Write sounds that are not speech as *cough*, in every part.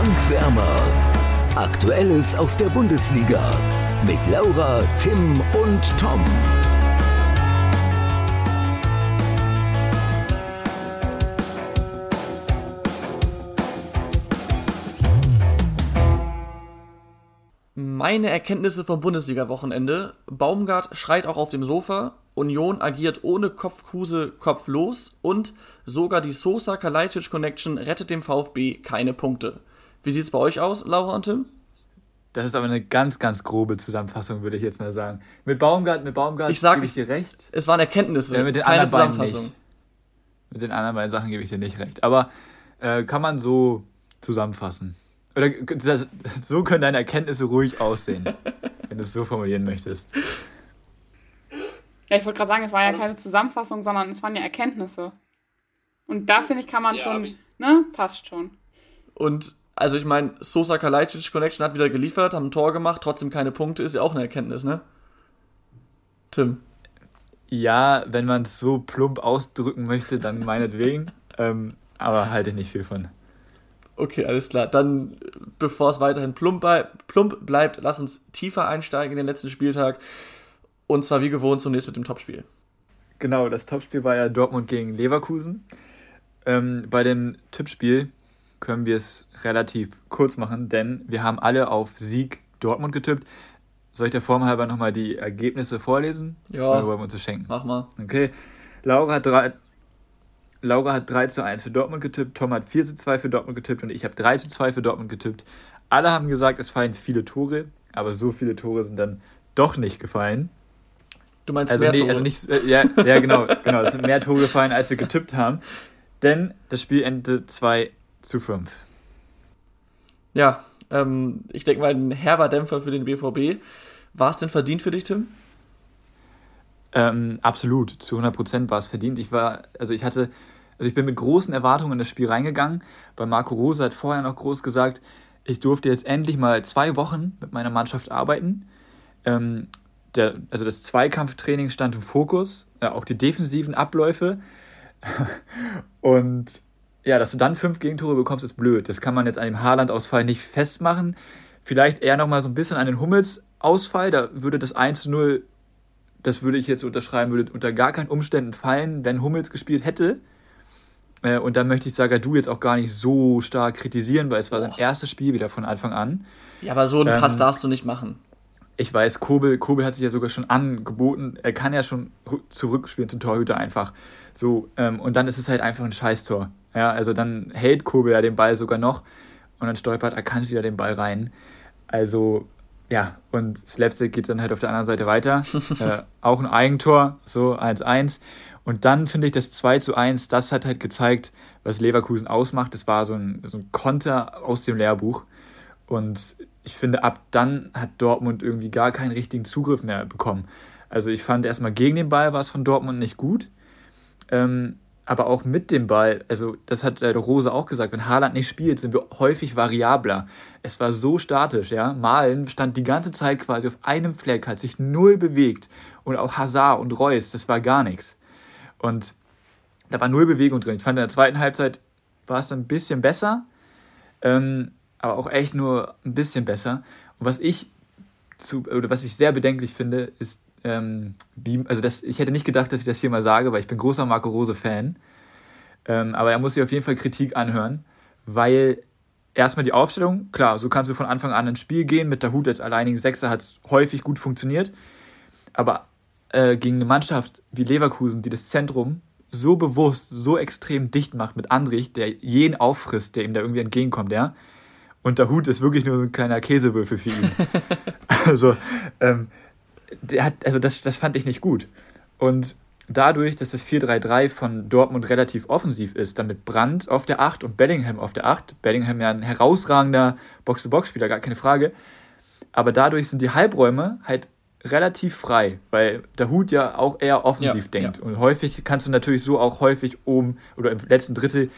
Frank Wärmer. Aktuelles aus der Bundesliga mit Laura, Tim und Tom. Meine Erkenntnisse vom Bundesliga-Wochenende. Baumgart schreit auch auf dem Sofa. Union agiert ohne Kopfkruse kopflos. Und sogar die Sosa-Kalajdzic-Connection rettet dem VfB keine Punkte. Wie sieht es bei euch aus, Laura und Tim? Das ist aber eine ganz, ganz grobe Zusammenfassung, würde ich jetzt mal sagen. Mit Baumgart, mit Baumgart ich sag, gebe ich dir recht. Es waren Erkenntnisse, ja, mit den keine anderen Zusammenfassung. Nicht. Mit den anderen beiden Sachen gebe ich dir nicht recht. Aber äh, kann man so zusammenfassen. Oder das, so können deine Erkenntnisse ruhig aussehen, *laughs* wenn du es so formulieren möchtest. Ja, ich wollte gerade sagen, es war ja keine Zusammenfassung, sondern es waren ja Erkenntnisse. Und da finde ich, kann man Ja, schon, ne, passt schon. Und also ich meine, Sosa Kalajdzic Connection hat wieder geliefert, haben ein Tor gemacht, trotzdem keine Punkte, ist ja auch eine Erkenntnis, ne? Tim. Ja, wenn man es so plump ausdrücken möchte, dann meinetwegen. *laughs* ähm, aber halte ich nicht viel von. Okay, alles klar. Dann, bevor es weiterhin plump, bei, plump bleibt, lass uns tiefer einsteigen in den letzten Spieltag. Und zwar wie gewohnt zunächst mit dem Topspiel. Genau, das Topspiel war ja Dortmund gegen Leverkusen. Ähm, bei dem Tippspiel können wir es relativ kurz machen, denn wir haben alle auf Sieg Dortmund getippt. Soll ich der Form halber nochmal die Ergebnisse vorlesen? Ja. Oder wollen wir uns das schenken? Mach mal. Okay. Laura hat, drei, Laura hat 3 zu 1 für Dortmund getippt, Tom hat 4 zu 2 für Dortmund getippt und ich habe 3 zu 2 für Dortmund getippt. Alle haben gesagt, es fallen viele Tore, aber so viele Tore sind dann doch nicht gefallen. Du meinst Also, mehr nee, Tore. also nicht, äh, ja, ja, genau, genau. Es sind mehr Tore gefallen, als wir getippt haben. Denn das Spiel endete 2 zu 5. Ja, ähm, ich denke mal, ein herber Dämpfer für den BVB. War es denn verdient für dich, Tim? Ähm, absolut, zu 100 Prozent war es verdient. Ich war, also ich hatte, also ich bin mit großen Erwartungen in das Spiel reingegangen, weil Marco Rose hat vorher noch groß gesagt, ich durfte jetzt endlich mal zwei Wochen mit meiner Mannschaft arbeiten. Ähm, der, also das Zweikampftraining stand im Fokus, ja, auch die defensiven Abläufe. *laughs* Und ja, dass du dann fünf Gegentore bekommst, ist blöd. Das kann man jetzt an dem Haaland-Ausfall nicht festmachen. Vielleicht eher nochmal so ein bisschen an den Hummels-Ausfall. Da würde das 1 zu 0 das würde ich jetzt unterschreiben, würde unter gar keinen Umständen fallen, wenn Hummels gespielt hätte. Äh, und da möchte ich Sagadu jetzt auch gar nicht so stark kritisieren, weil es war sein erstes Spiel wieder von Anfang an. Ja, aber so einen Ähm, Pass darfst du nicht machen. Ich weiß, Kobel, Kobel hat sich ja sogar schon angeboten. Er kann ja schon rü- zurückspielen zum Torhüter einfach. So, ähm, und dann ist es halt einfach ein Scheißtor. Ja, also dann hält Kobel ja den Ball sogar noch und dann stolpert Akanji ja den Ball rein. Also, ja, und Slapstick geht dann halt auf der anderen Seite weiter. *laughs* äh, auch ein Eigentor, so 1-1. Und dann finde ich das 2 zu 1, das hat halt gezeigt, was Leverkusen ausmacht. Das war so ein, so ein Konter aus dem Lehrbuch. Und ich finde, ab dann hat Dortmund irgendwie gar keinen richtigen Zugriff mehr bekommen. Also ich fand erstmal gegen den Ball war es von Dortmund nicht gut. Ähm, aber auch mit dem Ball, also das hat äh, Rose auch gesagt, wenn Haaland nicht spielt, sind wir häufig variabler. Es war so statisch, ja. Malen stand die ganze Zeit quasi auf einem Fleck, hat sich null bewegt. Und auch Hazard und Reus, das war gar nichts. Und da war null Bewegung drin. Ich fand in der zweiten Halbzeit war es ein bisschen besser, ähm, aber auch echt nur ein bisschen besser. Und was ich zu, oder was ich sehr bedenklich finde, ist, ähm, also das, ich hätte nicht gedacht, dass ich das hier mal sage, weil ich bin großer Marco Rose-Fan. Ähm, aber er muss sich auf jeden Fall Kritik anhören, weil erstmal die Aufstellung, klar, so kannst du von Anfang an ins Spiel gehen. Mit der Hut als alleinigen Sechser hat es häufig gut funktioniert. Aber äh, gegen eine Mannschaft wie Leverkusen, die das Zentrum so bewusst, so extrem dicht macht mit Andrich, der jeden auffrisst, der ihm da irgendwie entgegenkommt, ja. Und der Hut ist wirklich nur so ein kleiner Käsewürfel für ihn. *laughs* also, ähm, der hat, also das, das fand ich nicht gut. Und dadurch, dass das 4-3-3 von Dortmund relativ offensiv ist, dann mit Brandt auf der 8 und Bellingham auf der 8, Bellingham ja ein herausragender Box-to-Box-Spieler, gar keine Frage, aber dadurch sind die Halbräume halt relativ frei, weil der Hut ja auch eher offensiv Ja, denkt. ja. Und häufig kannst du natürlich so auch häufig oben oder im letzten Drittel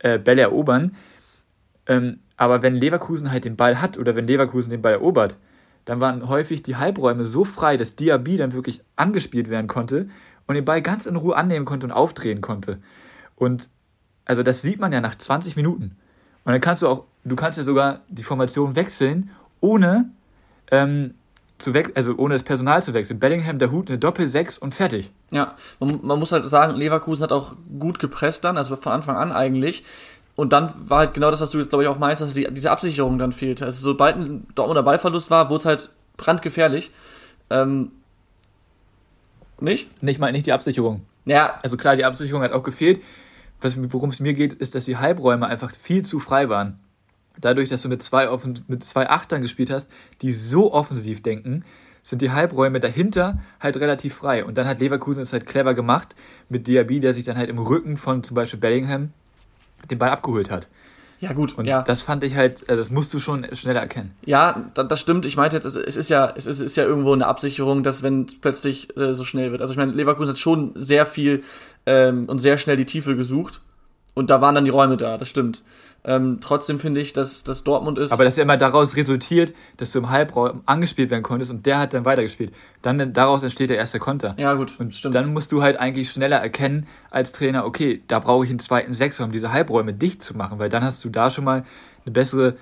äh, Bälle erobern. Ähm, aber wenn Leverkusen halt den Ball hat oder wenn Leverkusen den Ball erobert, dann waren häufig die Halbräume so frei, dass Diaby dann wirklich angespielt werden konnte und den Ball ganz in Ruhe annehmen konnte und aufdrehen konnte. Und also das sieht man ja nach 20 Minuten. Und dann kannst du auch, du kannst ja sogar die Formation wechseln, ohne ähm, zu wechseln, also ohne das Personal zu wechseln. Bellingham, der Hut, eine Doppel-6 und fertig. Ja, man, man, muss halt sagen, Leverkusen hat auch gut gepresst dann, also von Anfang an eigentlich. Und dann war halt genau das, was du jetzt, glaube ich, auch meinst, dass die, diese Absicherung dann fehlte. Also sobald ein Dortmunder Ballverlust war, wurde es halt brandgefährlich. Ähm, nicht? Nicht mal nicht die Absicherung. Ja. Also klar, die Absicherung hat auch gefehlt. Worum es mir geht, ist, dass die Halbräume einfach viel zu frei waren dadurch, dass du mit zwei, Offen mit zwei Achtern gespielt hast, die so offensiv denken, sind die Halbräume dahinter halt relativ frei. Und dann hat Leverkusen es halt clever gemacht mit Diaby, der sich dann halt im Rücken von zum Beispiel Bellingham den Ball abgeholt hat. Ja, gut. Und ja. das fand ich halt, äh, das musst du schon schneller erkennen. Ja, das stimmt. Ich meinte jetzt, es ist ja, es ist, ist ja irgendwo eine Absicherung, dass wenn es plötzlich äh, so schnell wird. Also ich meine, Leverkusen hat schon sehr viel ähm, und sehr schnell die Tiefe gesucht. Und da waren dann die Räume da, das stimmt. Ähm, trotzdem finde ich, dass, dass Dortmund ist. Aber dass er immer daraus resultiert, dass du im Halbraum angespielt werden konntest und der hat dann weitergespielt. Dann daraus entsteht der erste Konter. Ja, gut. Und stimmt. dann musst du halt eigentlich schneller erkennen als Trainer, okay, da brauche ich einen zweiten Sechser, um diese Halbräume dicht zu machen, weil dann hast du da schon mal eine bessere.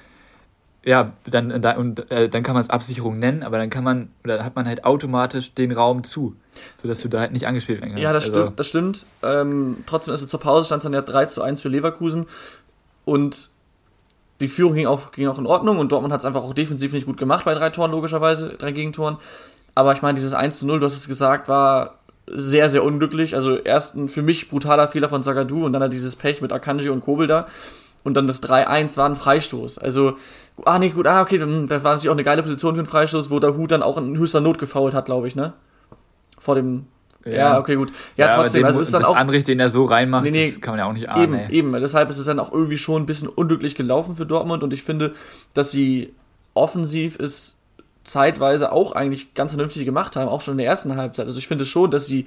Ja, dann, und, äh, dann kann man es Absicherung nennen, aber dann kann man, oder hat man halt automatisch den Raum zu, sodass du da halt nicht angespielt werden kannst. Ja, das also, stimmt, das stimmt. Ähm, trotzdem, also zur Pause stand es dann ja 3 zu 1 für Leverkusen. Und die Führung ging auch, ging auch in Ordnung und Dortmund hat es einfach auch defensiv nicht gut gemacht bei drei Toren, logischerweise, drei Gegentoren. Aber ich meine, dieses 1 zu 0, du hast es gesagt, war sehr, sehr unglücklich. Also erst ein für mich brutaler Fehler von Zagadou und dann hat dieses Pech mit Akanji und Kobel da. Und dann das 3-1 war ein Freistoß. Also, ah nee, gut, ah, okay, das war natürlich auch eine geile Position für einen Freistoß, wo der Hut dann auch in höchster Not gefault hat, glaube ich, ne? Vor dem ja, okay, gut. Ja, ja trotzdem, also ist dann das auch. Anrich, den er so reinmacht, nee, nee, das kann man ja auch nicht ahnen. Eben, eben. Deshalb ist es dann auch irgendwie schon ein bisschen unglücklich gelaufen für Dortmund und ich finde, dass sie offensiv es zeitweise auch eigentlich ganz vernünftig gemacht haben, auch schon in der ersten Halbzeit. Also ich finde schon, dass sie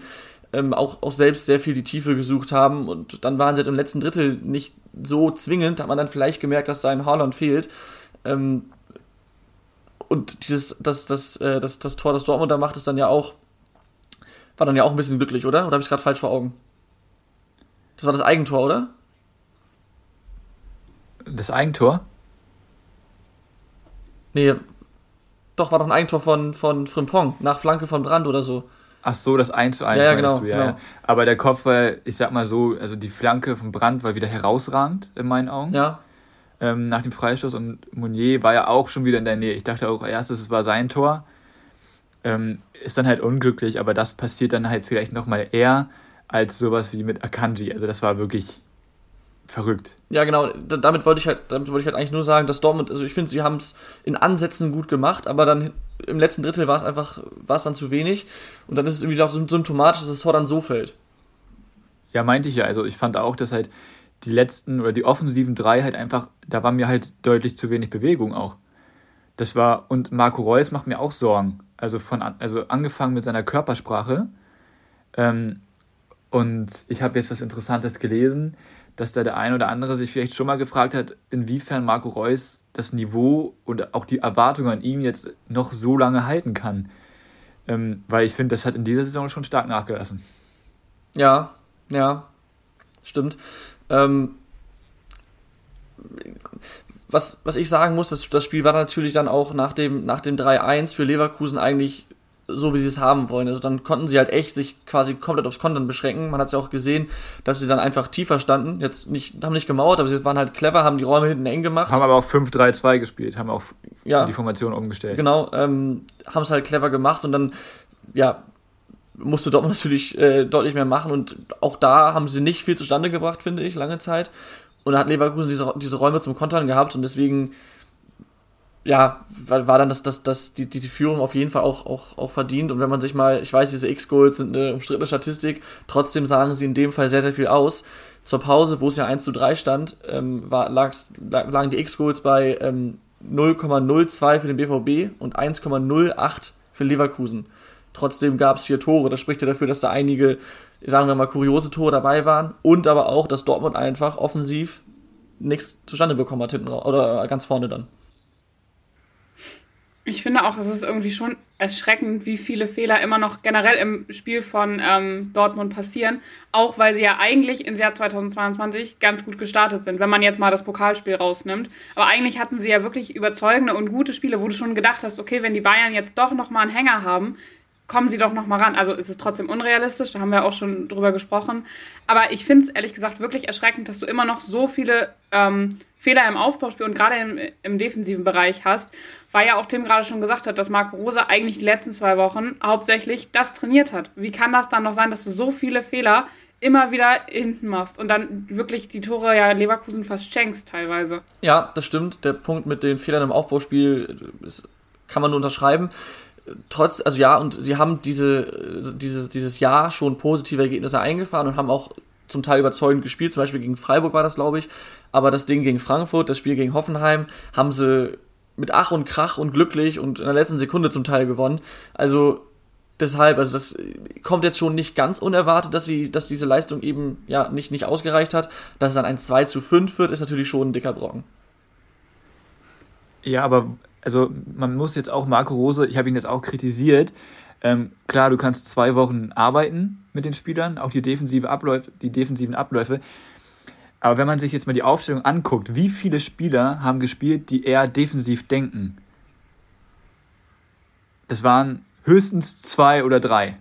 ähm, auch, auch selbst sehr viel die Tiefe gesucht haben und dann waren sie halt im letzten Drittel nicht so zwingend, hat man dann vielleicht gemerkt, dass da ein Haaland fehlt. Ähm, und dieses, das, das, äh, das, das Tor, das Dortmund da macht, ist dann ja auch war dann ja auch ein bisschen glücklich, oder? Oder habe ich gerade falsch vor Augen? Das war das Eigentor, oder? Das Eigentor? Nee, doch, war doch ein Eigentor von, von Frimpong, nach Flanke von Brand oder so. Ach so, das 1 zu 1 ja, ja, genau, du, ja, genau. ja. Aber der Kopf war, ich sag mal so, also die Flanke von Brand war wieder herausragend in meinen Augen. Ja. Ähm, nach dem Freistoß und Mounier war ja auch schon wieder in der Nähe. Ich dachte auch erstes, es war sein Tor. Ähm, ist dann halt unglücklich, aber das passiert dann halt vielleicht nochmal eher als sowas wie mit Akanji. Also das war wirklich verrückt. Ja, genau. damit wollte ich halt, damit wollte ich halt eigentlich nur sagen, dass Dortmund, also ich finde, sie haben es in Ansätzen gut gemacht, aber dann im letzten Drittel war es einfach, war es dann zu wenig und dann ist es irgendwie auch symptomatisch, dass das Tor dann so fällt. Ja, meinte ich ja. Also ich fand auch, dass halt die letzten oder die offensiven drei halt einfach, da war mir halt deutlich zu wenig Bewegung auch. Das war, und Marco Reus macht mir auch Sorgen. Also, von, also angefangen mit seiner Körpersprache. Ähm, und ich habe jetzt was Interessantes gelesen, dass da der ein oder andere sich vielleicht schon mal gefragt hat, inwiefern Marco Reus das Niveau und auch die Erwartungen an ihn jetzt noch so lange halten kann. Ähm, weil ich finde, das hat in dieser Saison schon stark nachgelassen. Ja, ja, stimmt. Ähm, was, was ich sagen muss, das, das Spiel war natürlich dann auch nach dem, nach dem 3-1 für Leverkusen eigentlich so, wie sie es haben wollen. Also dann konnten sie halt echt sich quasi komplett aufs Kontern beschränken. Man hat es ja auch gesehen, dass sie dann einfach tiefer standen. Jetzt nicht, haben nicht gemauert, aber sie waren halt clever, haben die Räume hinten eng gemacht. Haben aber auch 5-3-2 gespielt, haben auch ja, die Formation umgestellt. Genau, ähm, haben es halt clever gemacht und dann, ja, musste Dortmund natürlich äh, deutlich mehr machen und auch da haben sie nicht viel zustande gebracht, finde ich, lange Zeit. Und hat Leverkusen diese, diese Räume zum Kontern gehabt und deswegen, ja, war, war dann das, das, das, die, die Führung auf jeden Fall auch, auch, auch verdient. Und wenn man sich mal, ich weiß, diese X-Goals sind eine umstrittene Statistik, trotzdem sagen sie in dem Fall sehr, sehr viel aus. Zur Pause, wo es ja 1 zu 3 stand, ähm, war, lagen die X-Goals bei ähm, 0,02 für den BVB und 1,08 für Leverkusen. Trotzdem gab es vier Tore. Das spricht ja dafür, dass da einige sagen wir mal, kuriose Tore dabei waren und aber auch, dass Dortmund einfach offensiv nichts zustande bekommen hat hinten oder ganz vorne dann. Ich finde auch, es ist irgendwie schon erschreckend, wie viele Fehler immer noch generell im Spiel von ähm, Dortmund passieren. Auch weil sie ja eigentlich ins Jahr 2022 ganz gut gestartet sind, wenn man jetzt mal das Pokalspiel rausnimmt. Aber eigentlich hatten sie ja wirklich überzeugende und gute Spiele, wo du schon gedacht hast, okay, wenn die Bayern jetzt doch nochmal einen Hänger haben, kommen sie doch noch mal ran. Also es ist trotzdem unrealistisch, da haben wir auch schon drüber gesprochen. Aber ich finde es ehrlich gesagt wirklich erschreckend, dass du immer noch so viele ähm, Fehler im Aufbauspiel und gerade im, im, defensiven Bereich hast, weil ja auch Tim gerade schon gesagt hat, dass Marco Rose eigentlich die letzten zwei Wochen hauptsächlich das trainiert hat. Wie kann das dann noch sein, dass du so viele Fehler immer wieder hinten machst und dann wirklich die Tore ja Leverkusen fast schenkst teilweise? Ja, das stimmt. Der Punkt mit den Fehlern im Aufbauspiel ist, kann man nur unterschreiben trotz, also ja, und sie haben diese, dieses, dieses Jahr schon positive Ergebnisse eingefahren und haben auch zum Teil überzeugend gespielt, zum Beispiel gegen Freiburg war das, glaube ich, aber das Ding gegen Frankfurt, das Spiel gegen Hoffenheim, haben sie mit Ach und Krach und glücklich und in der letzten Sekunde zum Teil gewonnen. Also deshalb, also das kommt jetzt schon nicht ganz unerwartet, dass sie, dass diese Leistung eben ja nicht, nicht ausgereicht hat. Dass es dann ein 2 zu 5 wird, ist natürlich schon ein dicker Brocken. Ja, aber also man muss jetzt auch Marco Rose, ich habe ihn jetzt auch kritisiert. Ähm, klar, du kannst zwei Wochen arbeiten mit den Spielern, auch die, defensive Abläufe, die defensiven Abläufe. Aber wenn man sich jetzt mal die Aufstellung anguckt, wie viele Spieler haben gespielt, die eher defensiv denken? Das waren höchstens zwei oder drei.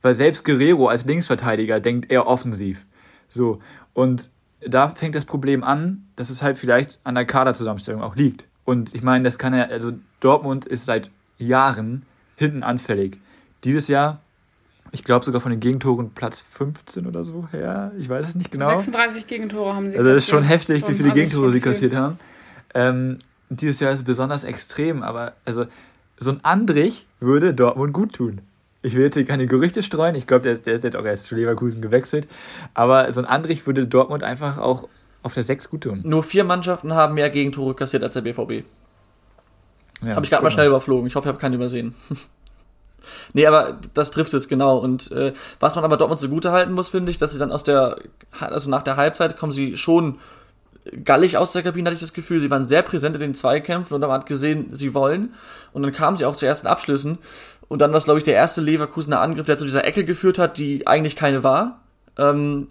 Weil selbst Guerrero als Linksverteidiger denkt eher offensiv. So. Und da fängt das Problem an, dass es halt vielleicht an der Kaderzusammenstellung auch liegt. Und ich meine, das kann ja, also Dortmund ist seit Jahren hinten anfällig. Dieses Jahr, ich glaube sogar von den Gegentoren Platz 15 oder so her. Ich weiß es nicht genau. 36 Gegentore haben sie Also das ist schon heftig, wie viele Gegentore sie kassiert haben. Ähm, dieses Jahr ist es besonders extrem, aber also so ein Andrich würde Dortmund gut tun. Ich will jetzt hier keine Gerüchte streuen. Ich glaube, der, der, ist jetzt auch erst zu Leverkusen gewechselt. Aber so ein Andrich würde Dortmund einfach auch auf der 6 gut tun. Nur vier Mannschaften haben mehr Gegentore kassiert als der BVB. Ja, habe ich gerade mal schnell überflogen. Ich hoffe, ich habe keinen übersehen. *laughs* nee, aber das trifft es genau. Und äh, was man aber Dortmund zugute halten muss, finde ich, dass sie dann aus der, also nach der Halbzeit kommen sie schon gallig aus der Kabine, hatte ich das Gefühl. Sie waren sehr präsent in den Zweikämpfen und man hat gesehen, sie wollen. Und dann kamen sie auch zu ersten Abschlüssen. Und dann war es, glaube ich, der erste Leverkusener Angriff, der zu dieser Ecke geführt hat, die eigentlich keine war. Ähm,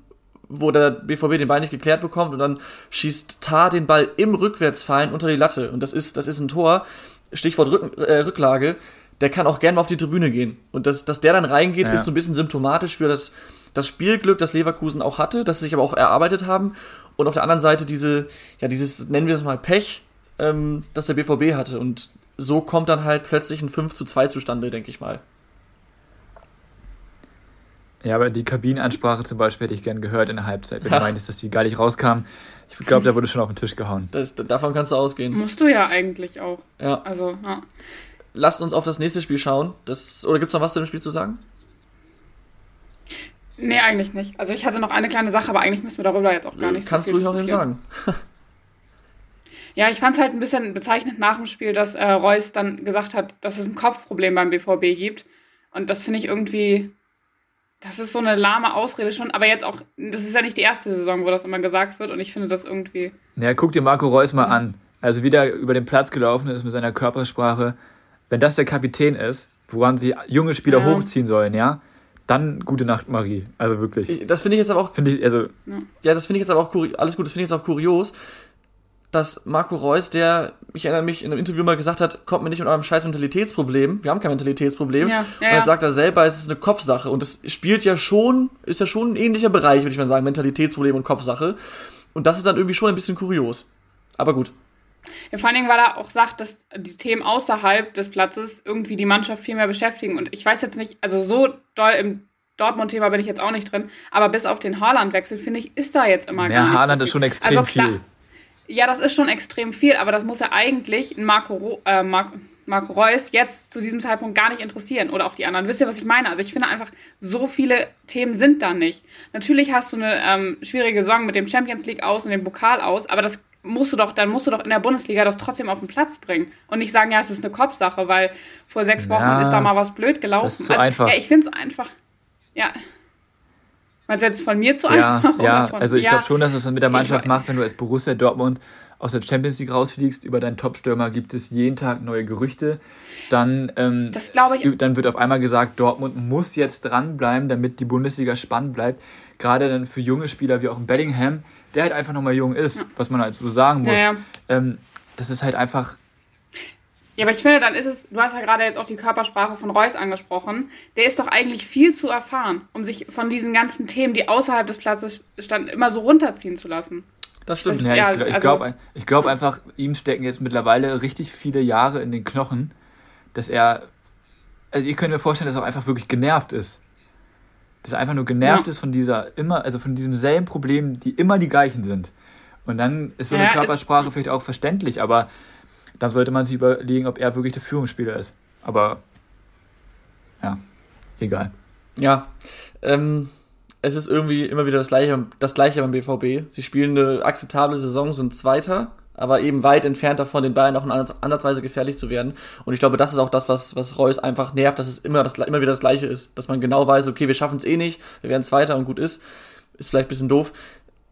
wo der BVB den Ball nicht geklärt bekommt und dann schießt Tar den Ball im Rückwärtsfallen unter die Latte. Und das ist, das ist ein Tor, Stichwort Rück, äh, Rücklage, der kann auch gerne mal auf die Tribüne gehen. Und dass, dass der dann reingeht, ja. ist so ein bisschen symptomatisch für das, das Spielglück, das Leverkusen auch hatte, das sie sich aber auch erarbeitet haben. Und auf der anderen Seite diese, ja, dieses, nennen wir es mal Pech, ähm, das der BVB hatte. Und so kommt dann halt plötzlich ein 5 zu 2 zustande, denke ich mal. Ja, aber die Kabinenansprache zum Beispiel hätte ich gern gehört in der Halbzeit, wenn du *laughs* meintest, dass die gar nicht rauskam. Ich glaube, da wurde schon auf den Tisch gehauen. Das, davon kannst du ausgehen. Musst du ja eigentlich auch. Ja. Also, ja. Lasst uns auf das nächste Spiel schauen. Das, oder gibt es noch was zu dem Spiel zu sagen? Nee, eigentlich nicht. Also ich hatte noch eine kleine Sache, aber eigentlich müssen wir darüber jetzt auch gar nicht Kannst so viel du noch eben sagen? ja, ich fand es halt ein bisschen bezeichnend nach dem Spiel, dass äh, Reus dann gesagt hat, dass es ein Kopfproblem beim BVB gibt. Und das finde ich irgendwie das ist so eine lahme Ausrede schon, aber jetzt auch, das ist ja nicht die erste Saison, wo das immer gesagt wird und ich finde das irgendwie. Ja, guck dir Marco Reus mal also, an. Also wie der über den Platz gelaufen ist mit seiner Körpersprache. Wenn das der Kapitän ist, woran sie junge Spieler ja. hochziehen sollen, ja, dann gute Nacht, Marie. Also wirklich. Ich, das finde ich jetzt aber auch. Finde ich, also. Ja, ja das finde ich jetzt aber auch alles gut, das finde ich jetzt auch kurios, dass Marco Reus, der, ich erinnere mich, in einem Interview mal gesagt hat, kommt mir nicht mit eurem scheiß Mentalitätsproblem. Wir haben kein Mentalitätsproblem. Ja, ja, und dann sagt er selber, es ist eine Kopfsache. Und das spielt ja schon, ist ja schon ein ähnlicher Bereich, würde ich mal sagen, Mentalitätsproblem und Kopfsache. Und das ist dann irgendwie schon ein bisschen kurios. Aber gut. Ja, vor allen Dingen, weil er auch sagt, dass die Themen außerhalb des Platzes irgendwie die Mannschaft viel mehr beschäftigen. Und ich weiß jetzt nicht, also so doll im Dortmund-Thema bin ich jetzt auch nicht drin, aber bis auf den Haaland-Wechsel, finde ich, ist da jetzt immer ja, gar nicht Haaland so ist schon extrem also, klar, viel. Ja, das ist schon extrem viel, aber das muss ja eigentlich Marco, äh, Marco, Marco Reus jetzt zu diesem Zeitpunkt gar nicht interessieren oder auch die anderen. Wisst ihr, was ich meine? Also ich finde einfach, so viele Themen sind da nicht. Natürlich hast du eine ähm, schwierige Saison mit dem Champions League aus und dem Pokal aus, aber das musst du doch, dann musst du doch in der Bundesliga das trotzdem auf den Platz bringen und nicht sagen, ja, es ist eine Kopfsache, weil vor sechs Wochen ja, ist da mal was blöd gelaufen. Das ist so also, einfach. Ja, ich finde es einfach, ja, Meinst du jetzt von mir zu Ja, einfach? oder ja, von, also ich ja, glaube schon, dass es das mit der Mannschaft macht, wenn du als Borussia Dortmund aus der Champions League rausfliegst, über deinen Top-Stürmer gibt es jeden Tag neue Gerüchte. Dann, ähm, Das ich. dann wird auf einmal gesagt, Dortmund muss jetzt dranbleiben, damit die Bundesliga spannend bleibt. Gerade dann für junge Spieler wie auch ein Bellingham, der halt einfach nochmal jung ist, was man halt so sagen muss. Ja, ja. Ähm, das ist halt einfach, Ja, aber ich finde, dann ist es, du hast ja gerade jetzt auch die Körpersprache von Reus angesprochen, der ist doch eigentlich viel zu erfahren, um sich von diesen ganzen Themen, die außerhalb des Platzes standen, immer so runterziehen zu lassen. Das stimmt. Das- Ja, Ja, ich, gl- ich also- glaube ich glaub einfach, ihm stecken jetzt mittlerweile richtig viele Jahre in den Knochen, dass er. Also ich könnte mir vorstellen, dass er auch einfach wirklich genervt ist. Dass er einfach nur genervt Ja. ist von dieser immer, also von diesen selben Problemen, die immer die gleichen sind. Und dann ist so eine Körpersprache vielleicht auch verständlich, aber dann sollte man sich überlegen, ob er wirklich der Führungsspieler ist. Aber ja, egal. Ja, ähm, es ist irgendwie immer wieder das gleiche, das gleiche beim BVB. Sie spielen eine akzeptable Saison, sind Zweiter, aber eben weit entfernt davon, den Bayern auch in ansatzweise gefährlich zu werden. Und ich glaube, das ist auch das, was, was Reus einfach nervt, dass es immer, das, immer wieder das Gleiche ist. Dass man genau weiß, okay, wir schaffen es eh nicht, wir werden Zweiter und gut ist. Ist vielleicht ein bisschen doof.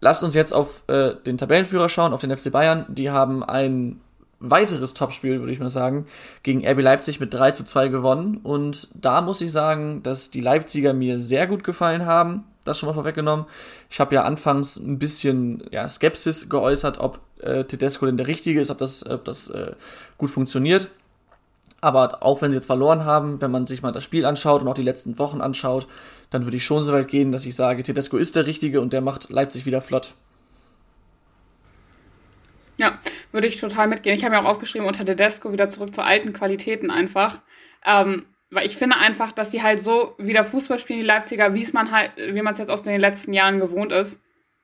Lasst uns jetzt auf äh, den Tabellenführer schauen, auf den FC Bayern. Die haben ein weiteres Topspiel, würde ich mal sagen, gegen RB Leipzig mit 3 zu 2 gewonnen. Und da muss ich sagen, dass die Leipziger mir sehr gut gefallen haben. Das schon mal vorweggenommen. Ich habe ja anfangs ein bisschen ja, Skepsis geäußert, ob äh, Tedesco denn der Richtige ist, ob das, ob das äh, gut funktioniert. Aber auch wenn sie jetzt verloren haben, wenn man sich mal das Spiel anschaut und auch die letzten Wochen anschaut, dann würde ich schon so weit gehen, dass ich sage, Tedesco ist der Richtige und der macht Leipzig wieder flott. Ja, würde ich total mitgehen. Ich habe mir auch aufgeschrieben, unter Tedesco wieder zurück zu alten Qualitäten einfach. Ähm, weil ich finde einfach, dass sie halt so wieder Fußball spielen, die Leipziger, wie es man halt, wie man es jetzt aus den letzten Jahren gewohnt ist.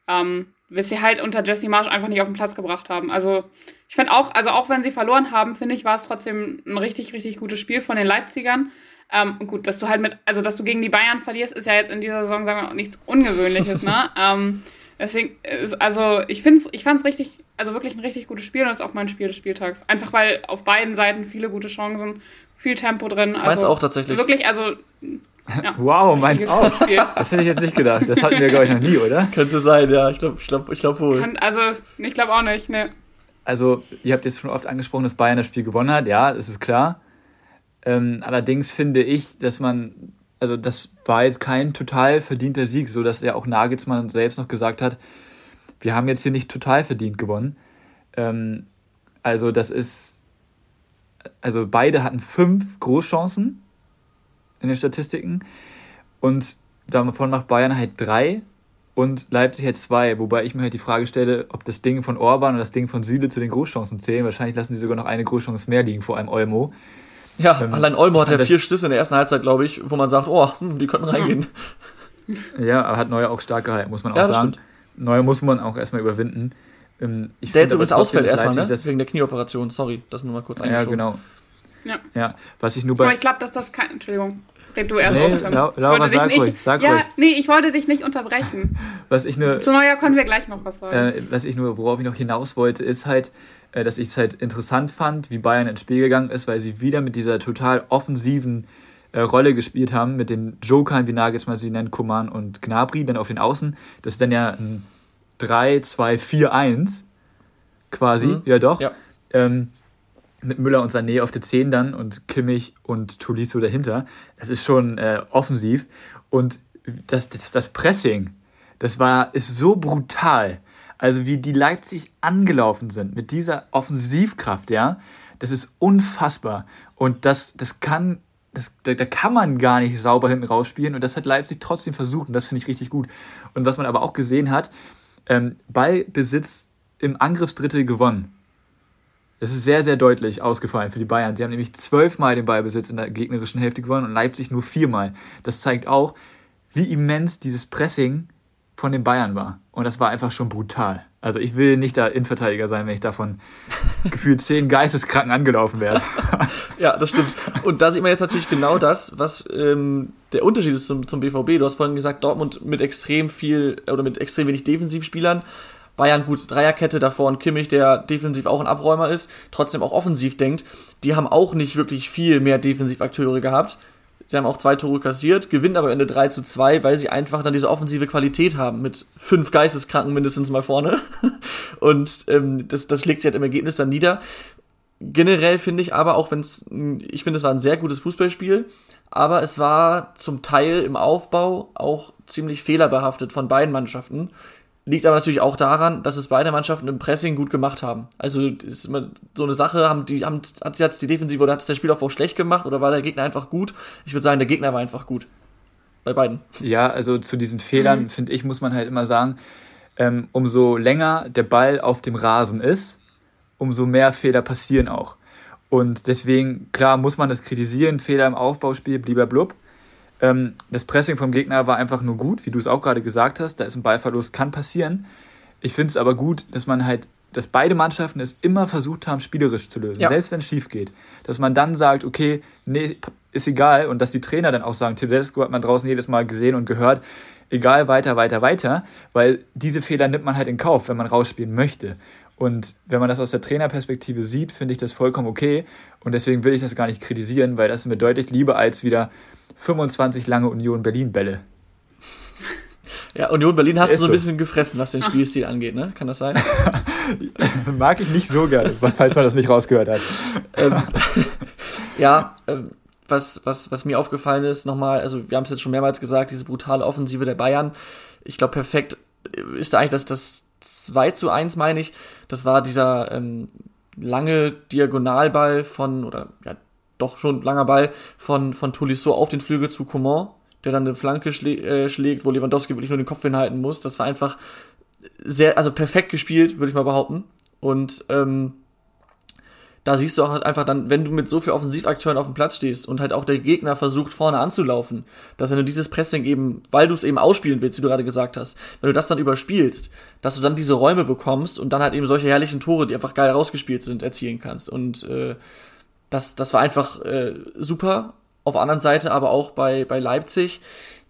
Ähm, bis sie halt unter Jesse Marsch einfach nicht auf den Platz gebracht haben. Also ich finde auch, also auch wenn sie verloren haben, finde ich, war es trotzdem ein richtig, richtig gutes Spiel von den Leipzigern. Ähm, gut, dass du halt mit, also dass du gegen die Bayern verlierst, ist ja jetzt in dieser Saison, sagen wir mal, nichts Ungewöhnliches, *laughs* ne? ähm, deswegen, ist, also ich finde es, ich fand es richtig, also wirklich ein richtig gutes Spiel und das ist auch mein Spiel des Spieltags. Einfach weil auf beiden Seiten viele gute Chancen, viel Tempo drin. Also Meins auch tatsächlich. Wirklich, also ja, *laughs* Wow, meins auch. Spiel. Das hätte ich jetzt nicht gedacht. Das hatten wir, glaube ich, noch nie, oder? Könnte sein, ja. Ich glaube ich glaub, ich glaub wohl. Kann, also ich glaube auch nicht, ne. Also, ihr habt jetzt schon oft angesprochen, dass Bayern das Spiel gewonnen hat. Ja, das ist klar. Ähm, allerdings finde ich, dass man, also das war jetzt kein total verdienter Sieg, so dass ja auch Nagelsmann selbst noch gesagt hat, wir haben jetzt hier nicht total verdient gewonnen. Ähm, also das ist, also beide hatten fünf Großchancen in den Statistiken und davon macht Bayern halt drei und Leipzig halt zwei, wobei ich mir halt die Frage stelle, ob das Ding von Orban und das Ding von Süle zu den Großchancen zählen. Wahrscheinlich lassen die sogar noch eine Großchance mehr liegen, vor allem Olmo. Ja, Ähm, allein Olmo hat ja vier Schlüsse in der ersten Halbzeit, glaube ich, wo man sagt, oh, hm, die könnten reingehen. *laughs* Ja, aber hat Neuer auch stark gehalten, muss man auch Ja, sagen. stimmt. Neuer muss man auch erstmal überwinden. Ähm, Ich Der jetzt aber übrigens ausfällt erstmal, ne? Wegen der Knieoperation, sorry, das nur mal kurz ja, eingeschoben. genau. Ja. Ja, was ich nur Aber bei. ich glaube, dass das kein. Entschuldigung. Red du erst Nee, aus, Ich Laura, dich sag nicht, ruhig, sag ja, ruhig. nee, ich wollte dich nicht unterbrechen. *laughs* Was ich nur, Zu Neuer können wir gleich noch was sagen. äh, was ich nur, worauf ich noch hinaus wollte, ist halt, dass ich es halt interessant fand, wie Bayern ins Spiel gegangen ist, weil sie wieder mit dieser total offensiven äh, Rolle gespielt haben, mit den Jokern, wie Nagelsmann sie nennt, Koman und Gnabry, dann auf den Außen. Das ist dann ja ein 3-2-4-1 quasi, Mhm. ja doch. Ja. Ähm, mit Müller und Sané auf der 10 dann und Kimmich und Tolisso dahinter. Das ist schon äh, offensiv. Und das, das, das Pressing, das war, ist so brutal. Also wie die Leipzig angelaufen sind mit dieser Offensivkraft, ja, das ist unfassbar. Und das, das kann, das, da, da kann man gar nicht sauber hinten rausspielen. Und das hat Leipzig trotzdem versucht. Und das finde ich richtig gut. Und was man aber auch gesehen hat, ähm, Ballbesitz im Angriffsdrittel gewonnen. Das ist sehr, sehr deutlich ausgefallen für die Bayern. Die haben nämlich zwölfmal den Ballbesitz in der gegnerischen Hälfte gewonnen und Leipzig nur viermal. Das zeigt auch, wie immens dieses Pressing von den Bayern war. Und das war einfach schon brutal. Also ich will nicht da Innenverteidiger sein, wenn ich davon *laughs* gefühlt zehn Geisteskranken angelaufen werde. *laughs* Ja, das stimmt. Und da sieht man jetzt natürlich genau das, was ähm, der Unterschied ist zum, zum BVB. Du hast vorhin gesagt, Dortmund mit extrem viel oder mit extrem wenig Defensivspielern. Bayern gut, Dreierkette davor und Kimmich, der defensiv auch ein Abräumer ist, trotzdem auch offensiv denkt. Die haben auch nicht wirklich viel mehr Defensivakteure gehabt. Sie haben auch zwei Tore kassiert, gewinnen aber am Ende 3 zu 2, weil sie einfach dann diese offensive Qualität haben, mit fünf Geisteskranken mindestens mal vorne. *laughs* Und ähm, das, das schlägt sich halt im Ergebnis dann nieder. Generell finde ich aber, auch wenn es, ich finde, es war ein sehr gutes Fußballspiel, aber es war zum Teil im Aufbau auch ziemlich fehlerbehaftet von beiden Mannschaften. Liegt aber natürlich auch daran, dass es beide Mannschaften im Pressing gut gemacht haben. Also ist immer so eine Sache, haben die, haben, hat jetzt die Defensive oder hat es der Spielaufbau schlecht gemacht oder war der Gegner einfach gut? Ich würde sagen, der Gegner war einfach gut. Bei beiden. Ja, also zu diesen Fehlern, mhm. finde ich, muss man halt immer sagen, ähm, umso länger der Ball auf dem Rasen ist, umso mehr Fehler passieren auch. Und deswegen, klar, muss man das kritisieren, Fehler im Aufbauspiel, blieber blub. Ähm, das Pressing vom Gegner war einfach nur gut, wie du es auch gerade gesagt hast. Da ist ein Ballverlust, kann passieren. Ich finde es aber gut, dass man halt, dass beide Mannschaften es immer versucht haben, spielerisch zu lösen, ja. selbst wenn es schief geht. Dass man dann sagt, okay, nee, ist egal. Und dass die Trainer dann auch sagen, Tedesco hat man draußen jedes Mal gesehen und gehört, egal, weiter, weiter, weiter, weil diese Fehler nimmt man halt in Kauf, wenn man rausspielen möchte. Und wenn man das aus der Trainerperspektive sieht, finde ich das vollkommen okay. Und deswegen will ich das gar nicht kritisieren, weil das ist mir deutlich lieber als wieder 25 lange Union Berlin-Bälle. *laughs* Ja, Union Berlin hast du so ein bisschen gefressen, was den Spielstil angeht, ne? Kann das sein? *laughs* Mag ich nicht so gerne, falls man das nicht rausgehört hat. ähm, *laughs* ja, ähm, was, was, was mir aufgefallen ist, nochmal, also wir haben es jetzt schon mehrmals gesagt, diese brutale Offensive der Bayern, ich glaube, perfekt ist da eigentlich das, das 2 zu 1, meine ich. Das war dieser ähm, lange Diagonalball von, oder ja, doch schon langer Ball von, von Tolisso auf den Flügel zu Coman, der dann eine Flanke schlä äh, schlägt, wo Lewandowski wirklich nur den Kopf hinhalten muss. Das war einfach sehr, also perfekt gespielt, würde ich mal behaupten. Und ähm, da siehst du auch halt einfach dann, wenn du mit so vielen Offensivakteuren auf dem Platz stehst und halt auch der Gegner versucht vorne anzulaufen, dass wenn du dieses Pressing eben, weil du es eben ausspielen willst, wie du gerade gesagt hast, wenn du das dann überspielst, dass du dann diese Räume bekommst und dann halt eben solche herrlichen Tore, die einfach geil rausgespielt sind, erzielen kannst. Und äh, das, das war einfach äh, super. Auf der anderen Seite aber auch bei, bei Leipzig,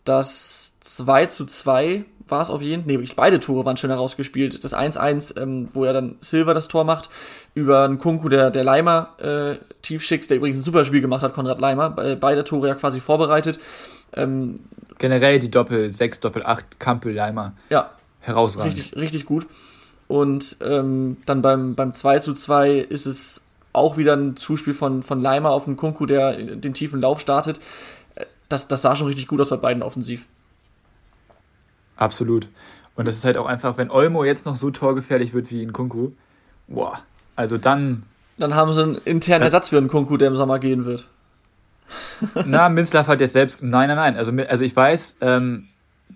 das 2 zu 2 war es auf jeden Fall. Nee, beide Tore waren schön herausgespielt. Das 1-1, ähm, wo er dann Silver das Tor macht, über einen Kunku, der, der Leimer äh, tief schickt, der übrigens ein super Spiel gemacht hat, Konrad Leimer. Beide Tore ja quasi vorbereitet. Ähm, Generell die Doppel 6, Doppel 8, Kampel, Leimer. Ja. Herausragend. Richtig, richtig gut. Und ähm, dann beim, beim 2 zu 2 ist es auch wieder ein Zuspiel von, von Leimer auf den Kunku, der den tiefen Lauf startet. Äh, das, das sah schon richtig gut aus bei beiden offensiv. Absolut. Und das ist halt auch einfach, wenn Olmo jetzt noch so torgefährlich wird wie in Kunku, boah, also dann. Dann haben sie einen internen Ersatz für einen Kunku, der im Sommer gehen wird. *laughs* Na, Minzlaff hat jetzt selbst. Nein, nein, nein. Also, also ich weiß, ähm,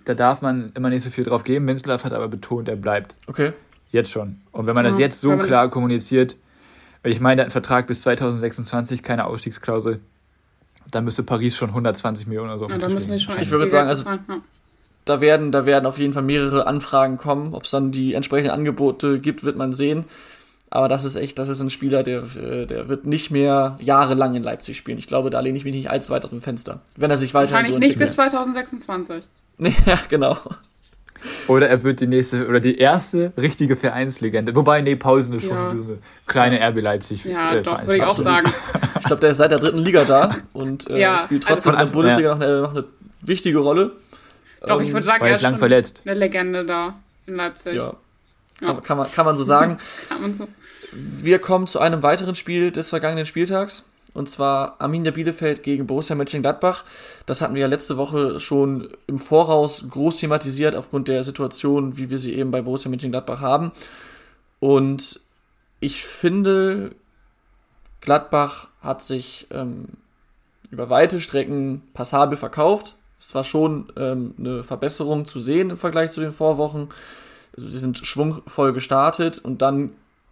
da darf man immer nicht so viel drauf geben. Minzlaff hat aber betont, er bleibt. Okay. Jetzt schon. Und wenn man ja, das jetzt so klar kommuniziert, ich meine, der hat einen Vertrag bis 2026, keine Ausstiegsklausel, dann müsste Paris schon 120 Millionen oder so. Ja, dann müssen die schon ich würde sagen, also da werden, da werden auf jeden Fall mehrere Anfragen kommen. Ob es dann die entsprechenden Angebote gibt, wird man sehen. Aber das ist echt, das ist ein Spieler, der, der wird nicht mehr jahrelang in Leipzig spielen. Ich glaube, da lehne ich mich nicht allzu weit aus dem Fenster. Wenn er sich weiter Wahrscheinlich so nicht bis 2026. Nee, *laughs* ja, genau. Oder er wird die nächste oder die erste richtige Vereinslegende. Wobei, nee, Pausen ist schon ja. so eine kleine RB Leipzig. Ja, äh, doch, würde ich auch sagen. Ich glaube, der ist seit der dritten Liga da *laughs* und äh, ja, spielt trotzdem also in der Bundesliga ja. noch, eine, noch eine wichtige Rolle. Doch, ich würde sagen, er ist lang verletzt. eine Legende da in Leipzig. Ja. Kann, kann, man, kann man so sagen. *laughs* kann man so. Wir kommen zu einem weiteren Spiel des vergangenen Spieltags. Und zwar Arminia Bielefeld gegen Borussia Mönchengladbach. Das hatten wir ja letzte Woche schon im Voraus groß thematisiert aufgrund der Situation, wie wir sie eben bei Borussia Mönchengladbach haben. Und ich finde, Gladbach hat sich ähm, über weite Strecken passabel verkauft. Es war schon ähm, eine Verbesserung zu sehen im Vergleich zu den Vorwochen. Also sie sind schwungvoll gestartet und dann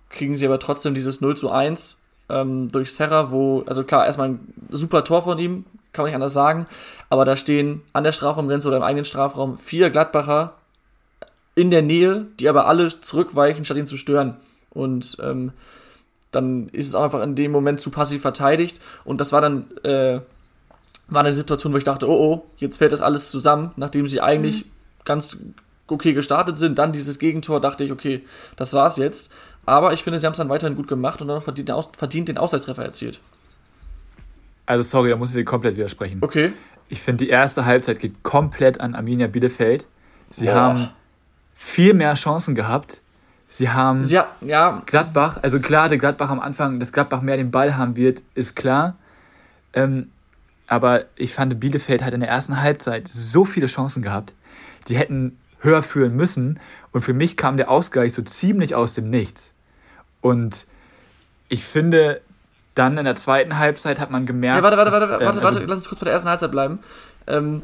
kriegen sie aber trotzdem dieses 0 zu 1 ähm, durch Serra, wo, also klar, erstmal ein super Tor von ihm, kann man nicht anders sagen, aber da stehen an der Strafraumgrenze oder im eigenen Strafraum vier Gladbacher in der Nähe, die aber alle zurückweichen, statt ihn zu stören. Und ähm, dann ist es auch einfach in dem Moment zu passiv verteidigt und das war dann äh, war eine Situation, wo ich dachte, oh oh, jetzt fällt das alles zusammen, nachdem sie eigentlich mhm. ganz okay gestartet sind. Dann dieses Gegentor, dachte ich, okay, das war's jetzt. Aber ich finde, sie haben es dann weiterhin gut gemacht und dann verdient, verdient den Ausgleichstreffer erzielt. Also sorry, da muss ich dir komplett widersprechen. Okay. Ich finde, die erste Halbzeit geht komplett an Arminia Bielefeld. Sie Boah. haben viel mehr Chancen gehabt. Sie haben Sie ha ja. Gladbach, also klar, der Gladbach am Anfang, dass Gladbach mehr den Ball haben wird, ist klar. Ähm, aber ich fand, Bielefeld hat in der ersten Halbzeit so viele Chancen gehabt. Die hätten höher führen müssen. Und für mich kam der Ausgleich so ziemlich aus dem Nichts. Und ich finde, dann in der zweiten Halbzeit hat man gemerkt. Ja, warte, warte, warte, warte, ähm, warte, also lass uns kurz bei der ersten Halbzeit bleiben. Ähm,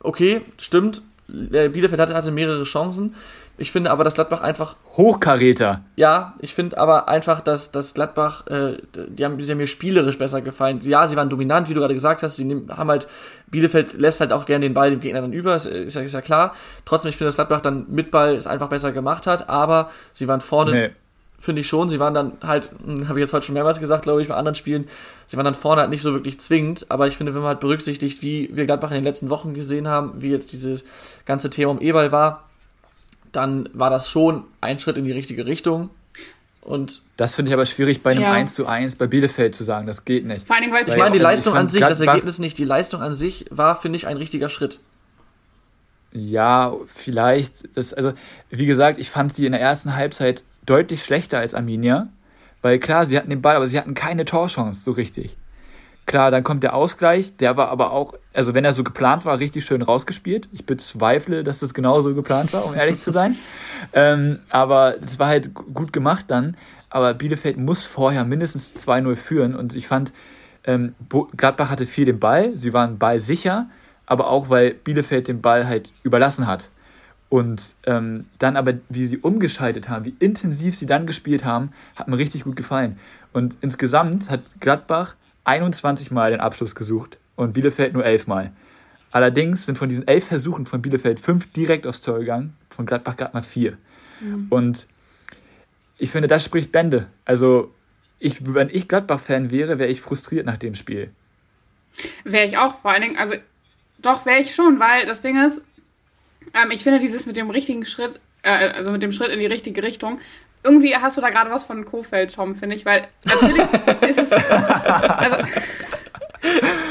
okay, stimmt. Bielefeld hatte, hatte mehrere Chancen. Ich finde aber, dass Gladbach einfach. Hochkaräter. Ja, ich finde aber einfach, dass, dass Gladbach, äh, die, haben, die haben mir spielerisch besser gefallen. Ja, sie waren dominant, wie du gerade gesagt hast. Sie nehmen, haben halt, Bielefeld lässt halt auch gerne den Ball dem Gegner dann über, ist, ist, ja, ist ja klar. Trotzdem, ich finde, dass Gladbach dann mit Ball es einfach besser gemacht hat, aber sie waren vorne. Nee. Finde ich schon. Sie waren dann halt, hm, habe ich jetzt heute schon mehrmals gesagt, glaube ich, bei anderen Spielen, sie waren dann vorne halt nicht so wirklich zwingend. Aber ich finde, wenn man halt berücksichtigt, wie wir Gladbach in den letzten Wochen gesehen haben, wie jetzt dieses ganze Thema um Eberl war, dann war das schon ein Schritt in die richtige Richtung. Und das finde ich aber schwierig bei einem ja. 1 zu 1 bei Bielefeld zu sagen, das geht nicht. Vor allem, weil ich meine, die Leistung an sich, das Ergebnis nicht, die Leistung an sich war, finde ich, ein richtiger Schritt. Ja, vielleicht. Das, also, wie gesagt, ich fand sie in der ersten Halbzeit deutlich schlechter als Arminia. Weil klar, sie hatten den Ball, aber sie hatten keine Torchance so richtig. Klar, dann kommt der Ausgleich, der war aber auch, also wenn er so geplant war, richtig schön rausgespielt. Ich bezweifle, dass das genauso geplant war, um ehrlich zu sein. *laughs* ähm, aber es war halt gut gemacht dann. Aber Bielefeld muss vorher mindestens 2-0 führen. Und ich fand, ähm, Gladbach hatte viel den Ball, sie waren Ball sicher, aber auch weil Bielefeld den Ball halt überlassen hat. Und ähm, dann aber, wie sie umgeschaltet haben, wie intensiv sie dann gespielt haben, hat mir richtig gut gefallen. Und insgesamt hat Gladbach 21 Mal den Abschluss gesucht und Bielefeld nur 11 Mal. Allerdings sind von diesen elf Versuchen von Bielefeld fünf direkt aufs Tor gegangen, von Gladbach gerade mal vier. Mhm. Und ich finde, das spricht Bände. Also, ich, wenn ich Gladbach-Fan wäre, wäre ich frustriert nach dem Spiel. Wäre ich auch, vor allen Dingen, also doch wäre ich schon, weil das Ding ist, ähm, ich finde dieses mit dem richtigen Schritt, äh, also mit dem Schritt in die richtige Richtung, irgendwie hast du da gerade was von Kofeld, Tom, finde ich, weil natürlich *laughs* ist es. Also,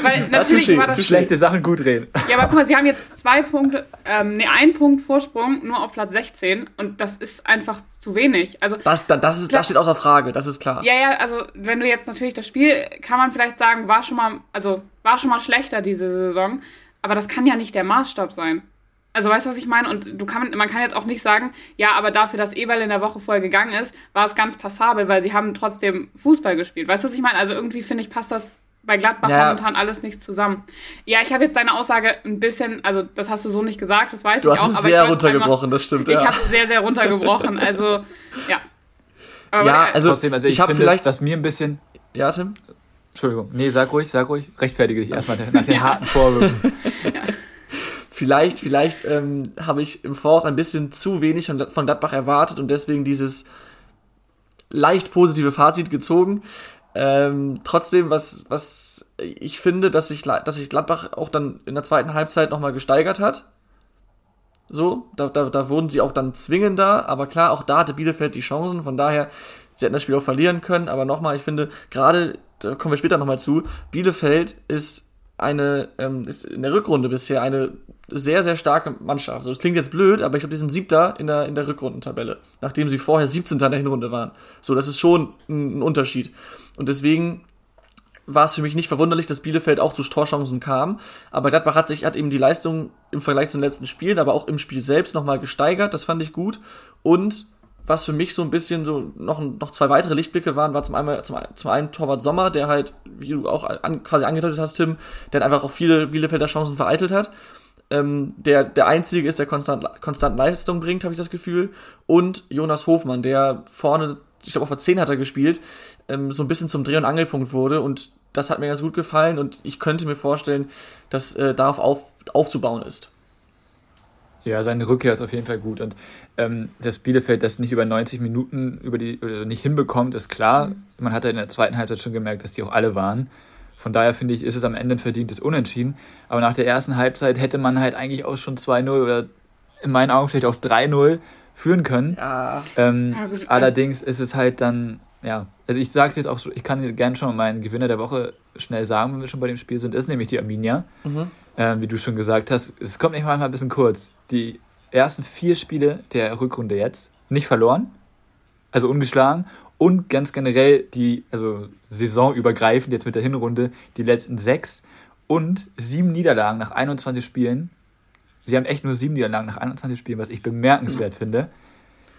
weil natürlich ja, war das. Schlechte Sachen gut reden. Ja, aber guck mal, sie haben jetzt zwei Punkte, ähm, ne, einen Punkt Vorsprung nur auf Platz 16 und das ist einfach zu wenig. Also, das, das, das, ist, das steht außer Frage, das ist klar. Ja, ja, also wenn du jetzt natürlich das Spiel, kann man vielleicht sagen, war schon mal, also war schon mal schlechter diese Saison, aber das kann ja nicht der Maßstab sein. Also weißt du, was ich meine? Und du kann, man kann jetzt auch nicht sagen, ja, aber dafür, dass Eberl in der Woche vorher gegangen ist, war es ganz passabel, weil sie haben trotzdem Fußball gespielt. Weißt du, was ich meine? Also irgendwie finde ich, passt das bei Gladbach ja. momentan alles nicht zusammen. Ja, ich habe jetzt deine Aussage ein bisschen, also das hast du so nicht gesagt, das weiß du ich auch. Du hast es sehr runtergebrochen, einmal, das stimmt. Ich ja. habe es sehr, sehr runtergebrochen. Also, *laughs* ja. Aber ja, also, trotzdem, also ich, ich habe vielleicht, dass mir ein bisschen. Ja, Tim? Entschuldigung. Nee, sag ruhig, sag ruhig. Rechtfertige dich erstmal nach den *laughs* harten Vorwürfen. ja *laughs* vielleicht, vielleicht ähm, habe ich im Voraus ein bisschen zu wenig von, von Gladbach erwartet und deswegen dieses leicht positive Fazit gezogen. Ähm, trotzdem, was, was ich finde, dass sich, dass sich Gladbach auch dann in der zweiten Halbzeit nochmal gesteigert hat. So, da, da, da wurden sie auch dann zwingender, aber klar, auch da hatte Bielefeld die Chancen, von daher, sie hätten das Spiel auch verlieren können, aber nochmal, ich finde, gerade, da kommen wir später nochmal zu, Bielefeld ist eine, ähm, ist in der Rückrunde bisher eine sehr, sehr starke Mannschaft. Also, das klingt jetzt blöd, aber ich glaube, die sind siebter in der, in der Rückrundentabelle, nachdem sie vorher 17. in der Hinrunde waren. So, das ist schon ein, ein Unterschied. Und deswegen war es für mich nicht verwunderlich, dass Bielefeld auch zu Torchancen kam. Aber Gladbach hat sich, hat eben die Leistung im Vergleich zu den letzten Spielen, aber auch im Spiel selbst nochmal gesteigert. Das fand ich gut. Und was für mich so ein bisschen so noch, noch zwei weitere Lichtblicke waren, war zum einen, zum, zum einen Torwart Sommer, der halt, wie du auch an, quasi angedeutet hast, Tim, der einfach auch viele Bielefelder Chancen vereitelt hat. Ähm, der der einzige ist, der konstant, konstant Leistung bringt, habe ich das Gefühl. Und Jonas Hofmann, der vorne, ich glaube auf der 10 hat er gespielt, ähm, so ein bisschen zum Dreh- und Angelpunkt wurde. Und das hat mir ganz gut gefallen. Und ich könnte mir vorstellen, dass äh, darauf auf, aufzubauen ist. Ja, seine Rückkehr ist auf jeden Fall gut. Und ähm, das Bielefeld das nicht über 90 Minuten über die, oder nicht hinbekommt, ist klar. Mhm. Man hat ja in der zweiten Halbzeit schon gemerkt, dass die auch alle waren. Von daher finde ich, ist es am Ende ein verdientes Unentschieden. Aber nach der ersten Halbzeit hätte man halt eigentlich auch schon 2-0 oder in meinen Augen vielleicht auch 3-0 führen können. Ja. Ähm, ja allerdings ist es halt dann ja, also ich sage es jetzt auch, ich kann gerne schon meinen Gewinner der Woche schnell sagen, wenn wir schon bei dem Spiel sind, ist nämlich die Arminia. Mhm. Ähm, wie du schon gesagt hast, es kommt nicht manchmal ein bisschen kurz. Die ersten vier Spiele der Rückrunde jetzt nicht verloren, also ungeschlagen und ganz generell die, also saisonübergreifend jetzt mit der Hinrunde, die letzten sechs und sieben Niederlagen nach 21 Spielen. Sie haben echt nur sieben Niederlagen nach 21 Spielen, was ich bemerkenswert mhm. finde.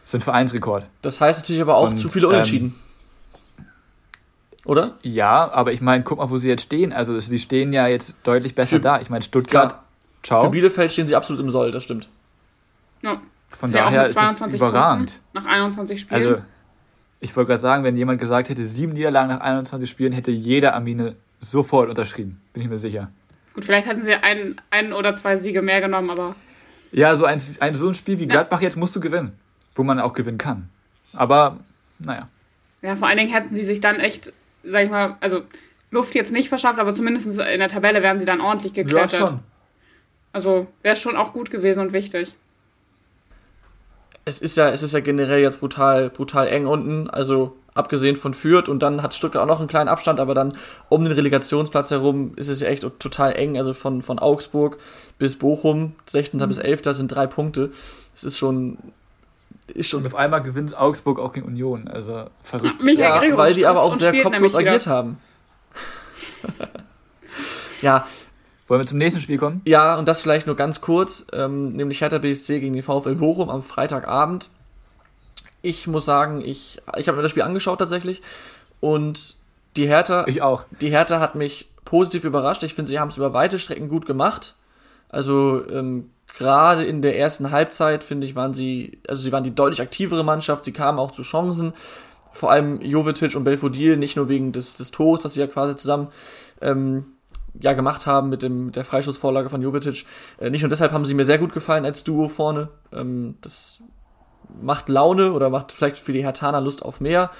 Das ist ein Vereinsrekord. Das heißt natürlich aber auch und, zu viele Unentschieden. Ähm, Oder? Ja, aber ich meine, guck mal, wo sie jetzt stehen. Also sie stehen ja jetzt deutlich besser Für, da. Ich meine, Stuttgart, klar. ciao. Für Bielefeld stehen sie absolut im Soll, das stimmt. Ja. Von daher ist es überragend. Nach 21 Spielen. Also, ich wollte gerade sagen, wenn jemand gesagt hätte, sieben Niederlagen nach 21 Spielen, hätte jeder Amine sofort unterschrieben. Bin ich mir sicher. Gut, vielleicht hatten sie ein, ein oder zwei Siege mehr genommen, aber. Ja, so ein, ein, so ein Spiel wie Gladbach ja. jetzt musst du gewinnen. Wo man auch gewinnen kann. Aber, naja. Ja, vor allen Dingen hätten sie sich dann echt, sag ich mal, also Luft jetzt nicht verschafft, aber zumindest in der Tabelle wären sie dann ordentlich geklettert. Ja, schon. Also wäre schon auch gut gewesen und wichtig es ist ja, es ist ja generell jetzt brutal, brutal eng unten. Also abgesehen von Fürth und dann hat Stuttgart auch noch einen kleinen Abstand, aber dann um den Relegationsplatz herum ist es ja echt total eng. Also von, von Augsburg bis Bochum, 16. Mhm. bis 11. sind drei Punkte. Es ist schon. Ist schon und auf einmal gewinnt Augsburg auch gegen Union. Also verrückt. Ja, ja weil die aber auch sehr kopflos agiert haben. *laughs* ja, wollen wir zum nächsten Spiel kommen? Ja, und das vielleicht nur ganz kurz, ähm, nämlich Hertha BSC gegen den VfL Bochum am Freitagabend. Ich muss sagen, ich, ich habe mir das Spiel angeschaut tatsächlich und die Hertha, ich auch. Die Hertha hat mich positiv überrascht. Ich finde, sie haben es über weite Strecken gut gemacht. Also ähm, gerade in der ersten Halbzeit finde ich, waren sie, also sie waren die deutlich aktivere Mannschaft. Sie kamen auch zu Chancen. Vor allem Jovetic und Belfodil, nicht nur wegen des, des Tores, das sie ja quasi zusammen ähm, ja gemacht haben mit, dem, mit der Freischussvorlage von Jovetic. Äh, nicht nur deshalb haben sie mir sehr gut gefallen als Duo vorne. Ähm, das macht Laune oder macht vielleicht für die Hertaner Lust auf mehr.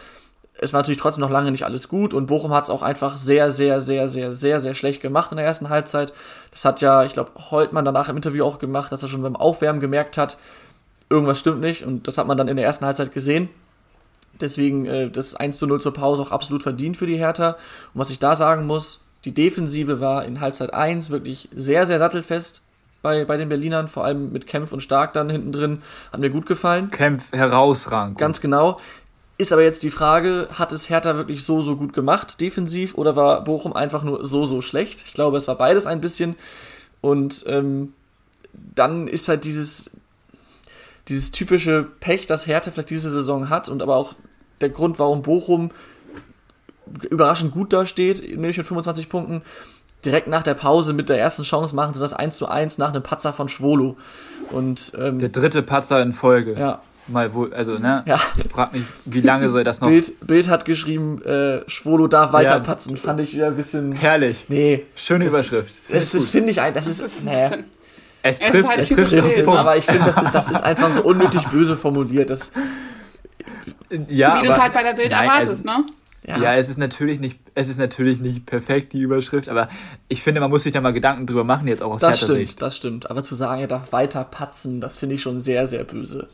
Es war natürlich trotzdem noch lange nicht alles gut und Bochum hat es auch einfach sehr, sehr, sehr, sehr, sehr, sehr schlecht gemacht in der ersten Halbzeit. Das hat ja, ich glaube, Holtmann danach im Interview auch gemacht, dass er schon beim Aufwärmen gemerkt hat, irgendwas stimmt nicht und das hat man dann in der ersten Halbzeit gesehen. Deswegen äh, das 1 zu 0 zur Pause auch absolut verdient für die Hertha. Und was ich da sagen muss, die Defensive war in Halbzeit 1 wirklich sehr, sehr sattelfest bei, bei den Berlinern, vor allem mit Kempf und Stark dann hinten drin. Hat mir gut gefallen. Kempf herausragend. Ganz genau. Ist aber jetzt die Frage, hat es Hertha wirklich so, so gut gemacht, defensiv, oder war Bochum einfach nur so, so schlecht? Ich glaube, es war beides ein bisschen. Und ähm, dann ist halt dieses, dieses typische Pech, das Hertha vielleicht diese Saison hat und aber auch der Grund, warum Bochum überraschend gut dasteht, nämlich mit 25 Punkten. Direkt nach der Pause mit der ersten Chance machen sie das 1 zu 1 nach einem Patzer von Schwolo. Und, ähm, der dritte Patzer in Folge. Ja. Mal wohl, also, ne? Ja. Ich frage mich, wie lange soll das noch. Bild, Bild hat geschrieben, äh, Schwolo darf weiter ja. patzen. Fand ich wieder ein bisschen. Herrlich. Nee. Schöne das, Überschrift. Das, das finde ich ein, das ist. Das ist naja. Es trifft, halt es trifft, trifft aber ich finde, das ist, das ist einfach so unnötig böse formuliert. Das, ja, Wie du es halt bei der Bild nein, erwartest, also, ne? Ja. ja, es ist natürlich nicht, es ist natürlich nicht perfekt, die Überschrift, aber ich finde, man muss sich da mal Gedanken drüber machen, jetzt auch aus Das stimmt, Sicht. das stimmt. Aber zu sagen, er darf weiter patzen, das finde ich schon sehr, sehr böse.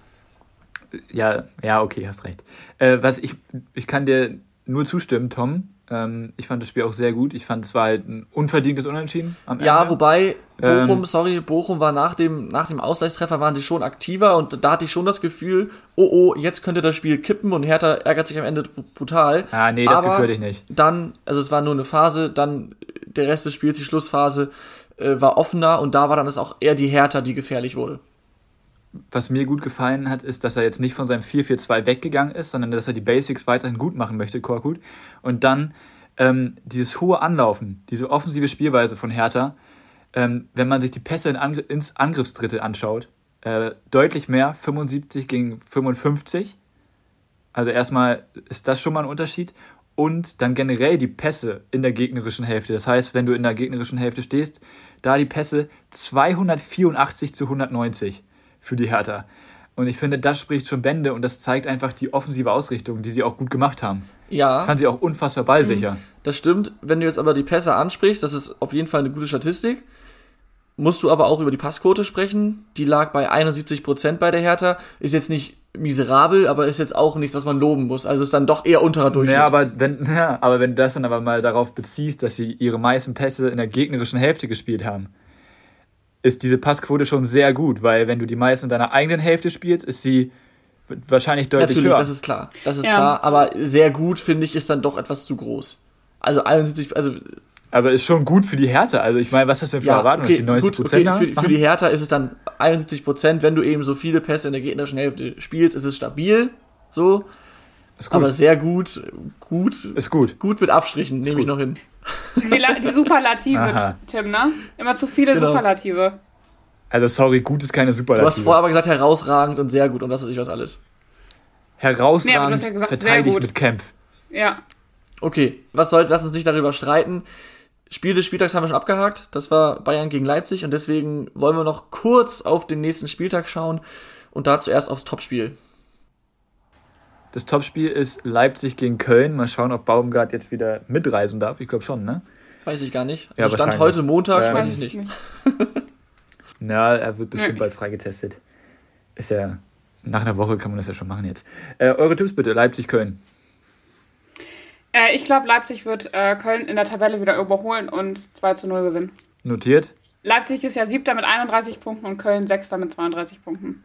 Ja, ja, okay, hast recht. Äh, was ich, ich kann dir nur zustimmen, Tom. Ähm, ich fand das Spiel auch sehr gut. Ich fand, es war halt ein unverdientes Unentschieden am Ende. Ja, wobei Bochum, ähm, sorry, Bochum war nach dem, nach dem Ausgleichstreffer waren sie schon aktiver und da hatte ich schon das Gefühl, oh oh, jetzt könnte das Spiel kippen und Hertha ärgert sich am Ende brutal. Ah, nee, das Aber Gefühl hatte ich nicht. Dann, also es war nur eine Phase, dann der Rest des Spiels, die Schlussphase, äh, war offener und da war dann es auch eher die Hertha, die gefährlich wurde was mir gut gefallen hat, ist, dass er jetzt nicht von seinem 4-4-2 weggegangen ist, sondern dass er die Basics weiterhin gut machen möchte, Korkut. Und dann ähm, dieses hohe Anlaufen, diese offensive Spielweise von Hertha, ähm, wenn man sich die Pässe in Angr ins Angriffsdrittel anschaut, äh, deutlich mehr, 75 gegen 55. Also erstmal ist das schon mal ein Unterschied. Und dann generell die Pässe in der gegnerischen Hälfte. Das heißt, wenn du in der gegnerischen Hälfte stehst, da die Pässe 284 zu 190 für die Hertha. Und ich finde, das spricht schon Bände und das zeigt einfach die offensive Ausrichtung, die sie auch gut gemacht haben. Ja. Ich fand sie auch unfassbar ballsicher. Mhm. Das stimmt. Wenn du jetzt aber die Pässe ansprichst, das ist auf jeden Fall eine gute Statistik. musst du aber auch über die Passquote sprechen. Die lag bei 71% bei der Hertha. Ist jetzt nicht miserabel, aber ist jetzt auch nichts, was man loben muss. Also ist dann doch eher unterer Durchschnitt. Ja, aber wenn, *laughs* ja, aber wenn du das dann aber mal darauf beziehst, dass sie ihre meisten Pässe in der gegnerischen Hälfte gespielt haben, ist diese Passquote schon sehr gut, weil wenn du die meisten in deiner eigenen Hälfte spielst, ist sie wahrscheinlich deutlich Natürlich, höher. das ist klar. Das ist ja. klar, aber sehr gut, finde ich, ist dann doch etwas zu groß. Also 71, also aber ist schon gut für die Hertha. Also ich meine, was hast du denn für ja, Erwartungen? Okay, die 90 gut, okay, für, für, die Hertha ist es dann 71 Prozent. Wenn du eben so viele Pässe in der gegnerischen Hälfte spielst, ist es stabil. So. Aber sehr gut. Gut. Ist gut. Gut mit Abstrichen, nehme ich noch hin. Die, die Superlative, Aha. Tim, ne? Immer zu viele genau. Superlative. Also sorry, gut ist keine Superlative. Du hast vorher aber gesagt, herausragend und sehr gut und was weiß ich was alles. Herausragend nee, ja gesagt, verteidigt mit Camp. Ja. Okay, was soll's, lass uns nicht darüber streiten. Spiel des Spieltags haben wir schon abgehakt. Das war Bayern gegen Leipzig und deswegen wollen wir noch kurz auf den nächsten Spieltag schauen und da zuerst aufs Topspiel. Das Topspiel ist Leipzig gegen Köln. Mal schauen, ob Baumgart jetzt wieder mitreisen darf. Ich glaube schon, ne? Weiß ich gar nicht. Also ja, Stand heute Montag, ja, weiß ich nicht. *laughs* Na, er wird bestimmt bald freigetestet. Ist ja, nach einer Woche kann man das ja schon machen jetzt. Äh, eure Tipps bitte, Leipzig-Köln. Äh, ich glaube, Leipzig wird äh, Köln in der Tabelle wieder überholen und 2 zu 0 gewinnen. Notiert. Leipzig ist ja siebter mit 31 Punkten und Köln sechster mit 32 Punkten.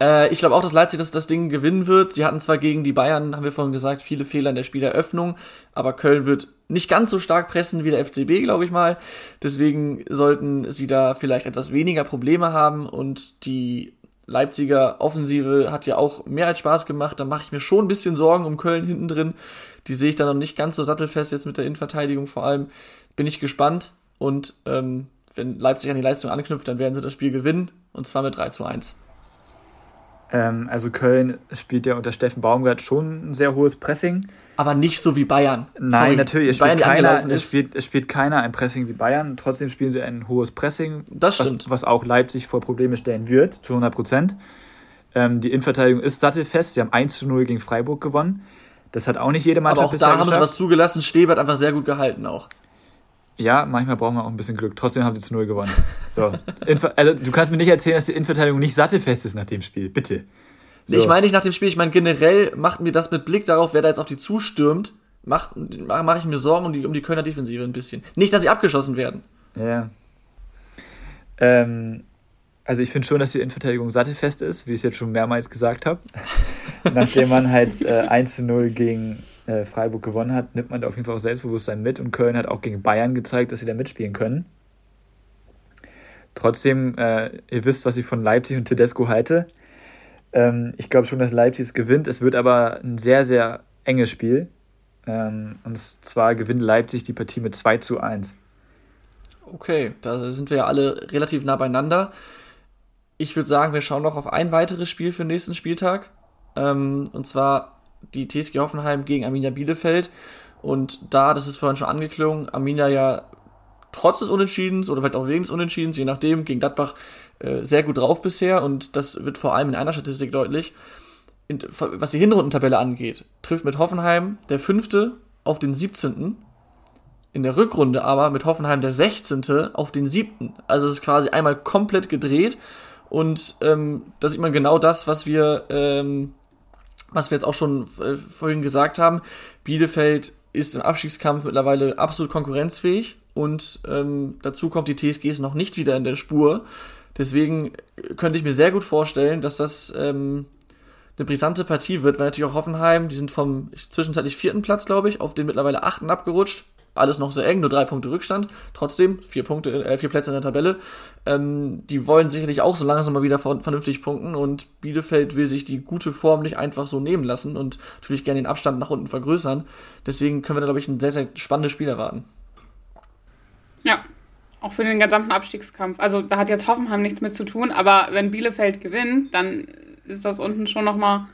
Äh, ich glaube auch, dass Leipzig das, das Ding gewinnen wird. Sie hatten zwar gegen die Bayern, haben wir vorhin gesagt, viele Fehler in der Spieleröffnung, aber Köln wird nicht ganz so stark pressen wie der FCB, glaube ich mal. Deswegen sollten sie da vielleicht etwas weniger Probleme haben und die Leipziger Offensive hat ja auch mehr als Spaß gemacht. Da mache ich mir schon ein bisschen Sorgen um Köln hinten drin. Die sehe ich dann noch nicht ganz so sattelfest jetzt mit der Innenverteidigung vor allem. Bin ich gespannt und ähm, wenn Leipzig an die Leistung anknüpft, dann werden sie das Spiel gewinnen und zwar mit 3 zu 1. Ähm, also Köln spielt ja unter Steffen Baumgart schon ein sehr hohes Pressing. Aber nicht so wie Bayern. Nein, Sorry, natürlich. Es spielt, keiner, es, spielt, es spielt keiner ein Pressing wie Bayern. Trotzdem spielen sie ein hohes Pressing. Das stimmt. Was, was auch Leipzig vor Probleme stellen wird, zu 100 Prozent. Ähm, die Innenverteidigung ist sattelfest. Sie haben 1 zu 0 gegen Freiburg gewonnen. Das hat auch nicht jede Mannschaft Aber auch da haben geschafft. sie was zugelassen. Schwebe hat einfach sehr gut gehalten auch. Ja, manchmal brauchen wir auch ein bisschen Glück. Trotzdem haben sie zu 0 gewonnen. So. also, du kannst mir nicht erzählen, dass die Innenverteidigung nicht sattelfest ist nach dem Spiel. Bitte. So. Ich meine nicht nach dem Spiel, ich meine generell macht mir das mit Blick darauf, wer da jetzt auf die zustürmt, mache mach ich mir Sorgen um die, um die Kölner Defensive ein bisschen. Nicht, dass sie abgeschossen werden. Ja. Ähm, also ich finde schon, dass die Innenverteidigung sattelfest ist, wie ich es jetzt schon mehrmals gesagt habe. *laughs* Nachdem man halt äh, 1 zu 0 gegen äh, Freiburg gewonnen hat, nimmt man da auf jeden Fall auch Selbstbewusstsein mit und Köln hat auch gegen Bayern gezeigt, dass sie da mitspielen können. Trotzdem, äh, ihr wisst, was ich von Leipzig und Tedesco halte. Ähm, ich glaube schon, dass Leipzig es gewinnt. Es wird aber ein sehr, sehr enges Spiel. Ähm, und zwar gewinnt Leipzig die Partie mit 2 zu 1. Okay, da sind wir ja alle relativ nah beieinander. Ich würde sagen, wir schauen noch auf ein weiteres Spiel für den nächsten Spieltag. Ähm, und zwar die TSG Hoffenheim gegen Arminia Bielefeld. Und da, das ist vorhin schon angeklungen, Arminia ja trotz des Unentschiedens oder vielleicht auch wegen des Unentschiedens, je nachdem, gegen Gladbach äh, sehr gut drauf bisher. Und das wird vor allem in einer Statistik deutlich was die Hinrundentabelle angeht, trifft mit Hoffenheim der fünfte auf den 17. In der Rückrunde aber mit Hoffenheim der 16. auf den 7. Also es ist quasi einmal komplett gedreht. Und ähm, da sieht man genau das, was wir, ähm, was wir jetzt auch schon äh, vorhin gesagt haben. Bielefeld ist im Abstiegskampf mittlerweile absolut konkurrenzfähig und ähm, dazu kommt die TSG ist noch nicht wieder in der Spur. Deswegen könnte ich mir sehr gut vorstellen, dass das ähm, eine brisante Partie wird, weil natürlich auch Hoffenheim, die sind vom zwischenzeitlich vierten Platz, glaube ich, auf den mittlerweile achten abgerutscht. Alles noch sehr eng, nur drei Punkte Rückstand. Trotzdem, vier Punkte, äh, vier Plätze in der Tabelle. Ähm, die wollen sicherlich auch so langsam mal wieder vernünftig punkten und Bielefeld will sich die gute Form nicht einfach so nehmen lassen und natürlich gerne den Abstand nach unten vergrößern. Deswegen können wir da, glaube ich, ein sehr, sehr spannendes Spiel erwarten. Ja, auch für den gesamten Abstiegskampf. Also da hat jetzt Hoffenheim nichts mit zu tun, aber wenn Bielefeld gewinnt, dann ist das unten schon nochmal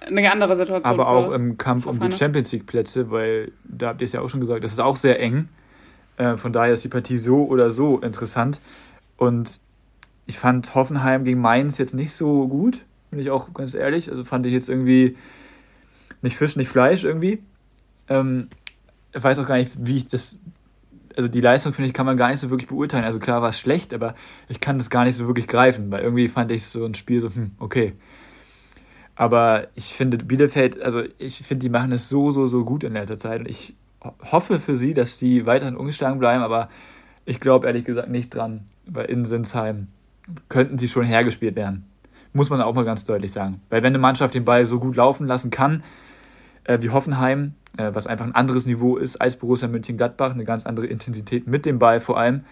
eine andere Situation. Aber auch im Kampf um die Champions League Plätze, weil da habt ihr es ja auch schon gesagt, das ist auch sehr eng. Äh, von daher ist die Partie so oder so interessant. Und ich fand Hoffenheim gegen Mainz jetzt nicht so gut, bin ich auch ganz ehrlich. Also fand ich jetzt irgendwie nicht Fisch, nicht Fleisch irgendwie. Ähm, ich weiß auch gar nicht, wie ich das also die Leistung, finde ich, kann man gar nicht so wirklich beurteilen. Also klar war es schlecht, aber ich kann das gar nicht so wirklich greifen, weil irgendwie fand ich so ein Spiel so, hm, okay. Aber ich finde Bielefeld, also ich finde, die machen es so, so, so gut in letzter Zeit. Und ich hoffe für sie, dass sie weiterhin ungeschlagen bleiben, aber ich glaube ehrlich gesagt nicht dran, weil in Sinsheim könnten sie schon hergespielt werden. Muss man auch mal ganz deutlich sagen. Weil wenn eine Mannschaft den Ball so gut laufen lassen kann, äh, wie Hoffenheim, äh, was einfach ein anderes Niveau ist als Borussia Mönchengladbach, eine ganz andere Intensität mit dem Ball vor allem,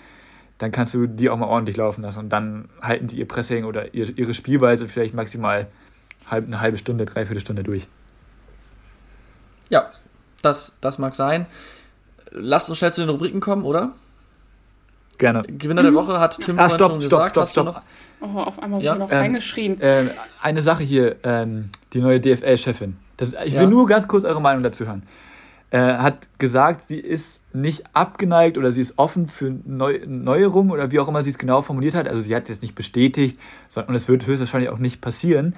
dann kannst du die auch mal ordentlich laufen lassen und dann halten die ihr Pressing oder ihre Spielweise vielleicht maximal eine halbe Stunde, dreiviertel Stunde durch. Ja, das, das mag sein. Lasst uns schnell zu den Rubriken kommen, oder? Gerne. Gewinner mhm. der Woche hat Tim ah, stopp, schon stopp, gesagt. Stopp, Hast stopp. Oh, auf einmal ja? noch ähm, reingeschrien. Äh, eine Sache hier, ähm, die neue DFL-Chefin. Ich ja. will nur ganz kurz eure Meinung dazu hören. Äh, hat gesagt, sie ist nicht abgeneigt oder sie ist offen für Neu Neuerungen oder wie auch immer sie es genau formuliert hat. Also sie hat es jetzt nicht bestätigt sondern, und es wird höchstwahrscheinlich auch nicht passieren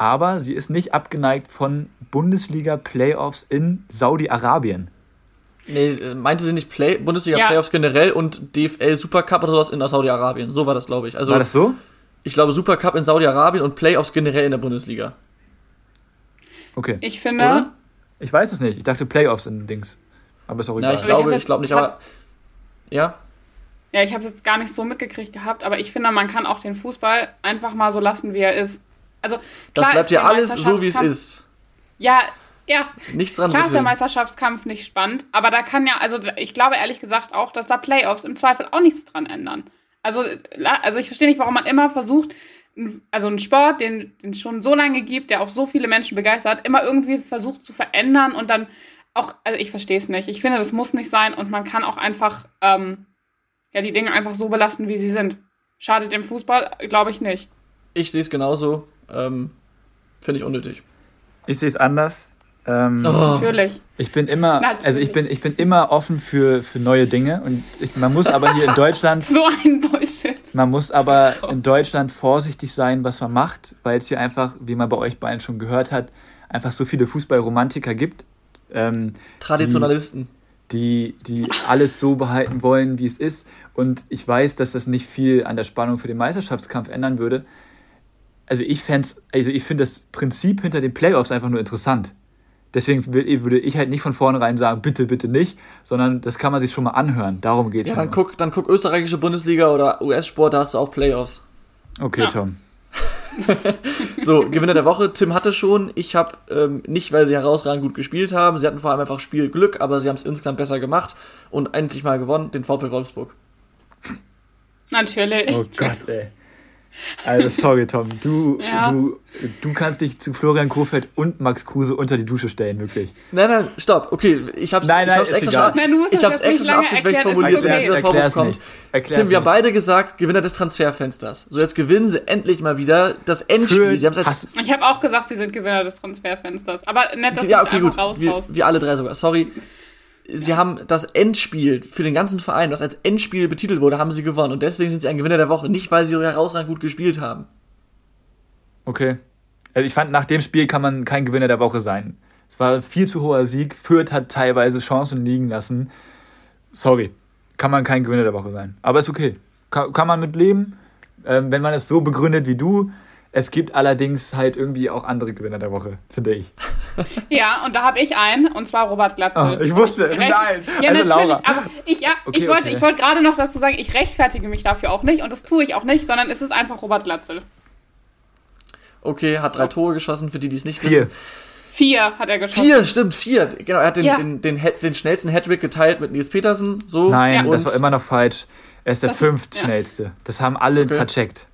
aber sie ist nicht abgeneigt von Bundesliga-Playoffs in Saudi-Arabien. Nee, meinte sie nicht Play Bundesliga-Playoffs ja. generell und DFL Supercup oder sowas in Saudi-Arabien? So war das, glaube ich. Also, war das so? Ich glaube Supercup in Saudi-Arabien und Playoffs generell in der Bundesliga. Okay. Ich finde. Oder? Ich weiß es nicht. Ich dachte Playoffs in Dings. Aber ist auch egal. Ja, ich glaube, ich glaube nicht, aber. Ja? Ja, ich habe es jetzt gar nicht so mitgekriegt gehabt, aber ich finde, man kann auch den Fußball einfach mal so lassen, wie er ist. Also, das bleibt ja alles so, wie es ist. Ja, ja. Nichts dran Klar ist der Meisterschaftskampf nicht spannend, aber da kann ja, also ich glaube ehrlich gesagt auch, dass da Playoffs im Zweifel auch nichts dran ändern. Also, also ich verstehe nicht, warum man immer versucht, also einen Sport, den es schon so lange gibt, der auch so viele Menschen begeistert, immer irgendwie versucht zu verändern und dann auch, also ich verstehe es nicht. Ich finde, das muss nicht sein und man kann auch einfach ähm, ja, die Dinge einfach so belassen, wie sie sind. Schadet dem Fußball, glaube ich nicht. Ich sehe es genauso. Ähm, Finde ich unnötig. Ich sehe es anders. Ähm, oh. Natürlich. Ich bin immer, Natürlich. also ich bin, ich bin immer offen für, für neue Dinge und ich, man muss aber hier in *laughs* Deutschland. so ein Bullshit. Man muss aber in Deutschland vorsichtig sein, was man macht, weil es hier einfach, wie man bei euch beiden schon gehört hat, einfach so viele Fußballromantiker gibt. Ähm, Traditionalisten. Die, die, die alles so behalten wollen, wie es ist. Und ich weiß, dass das nicht viel an der Spannung für den Meisterschaftskampf ändern würde also ich also ich finde das Prinzip hinter den Playoffs einfach nur interessant. Deswegen würde ich halt nicht von vornherein sagen, bitte, bitte nicht, sondern das kann man sich schon mal anhören. Darum geht es. Ja, dann guck, dann guck österreichische Bundesliga oder US-Sport, da hast du auch Playoffs. Okay, ja. Tom. *laughs* so, Gewinner der Woche. Tim hatte schon. Ich habe ähm, nicht, weil sie herausragend gut gespielt haben. Sie hatten vor allem einfach Spielglück, aber sie haben es insgesamt besser gemacht und endlich mal gewonnen, den VfL Wolfsburg. Natürlich. Oh Gott, ey. Also sorry, Tom. Du, ja. du, du kannst dich zu Florian Kofeld und Max Kruse unter die Dusche stellen, wirklich. Nein, nein, stopp. Okay, ich hab's, nein, nein, ich hab's extra, nein, schon, ich hab's extra schon abgeschwächt formuliert, wenn dieser Vorwurf kommt. Tim, wir haben beide gesagt, Gewinner des Transferfensters. So, jetzt gewinnen sie endlich mal wieder das Endspiel. Sie als ich habe auch gesagt, sie sind Gewinner des Transferfensters. Aber nett, dass ja, okay, du einfach raushaust. Wir, wir alle drei sogar. Sorry sie haben das Endspiel für den ganzen Verein, was als Endspiel betitelt wurde, haben sie gewonnen. Und deswegen sind sie ein Gewinner der Woche. Nicht, weil sie herausragend gut gespielt haben. Okay. Also ich fand, nach dem Spiel kann man kein Gewinner der Woche sein. Es war ein viel zu hoher Sieg. Fürth hat teilweise Chancen liegen lassen. Sorry. Kann man kein Gewinner der Woche sein. Aber ist okay. Kann, kann man mit leben. Ähm, wenn man es so begründet wie du, es gibt allerdings halt irgendwie auch andere Gewinner der Woche, finde ich. *laughs* Ja, und da habe ich einen, und zwar Robert Glatzel. Oh, ich wusste, Recht, nein. Ja, also natürlich. Laura. Aber ich, ja, okay, ich wollte okay. wollt gerade noch dazu sagen, ich rechtfertige mich dafür auch nicht, und das tue ich auch nicht, sondern es ist einfach Robert Glatzel. Okay, hat drei Tore geschossen, für die, die es nicht vier. wissen. Vier hat er geschossen. Vier, stimmt, vier. Genau, er hat den, ja. den, den, den, den, schnellsten Hattrick geteilt mit Nils Petersen. So. Nein, ja. das war immer noch falsch. Er ist der fünftschnellste. Ja. Das haben alle okay. vercheckt.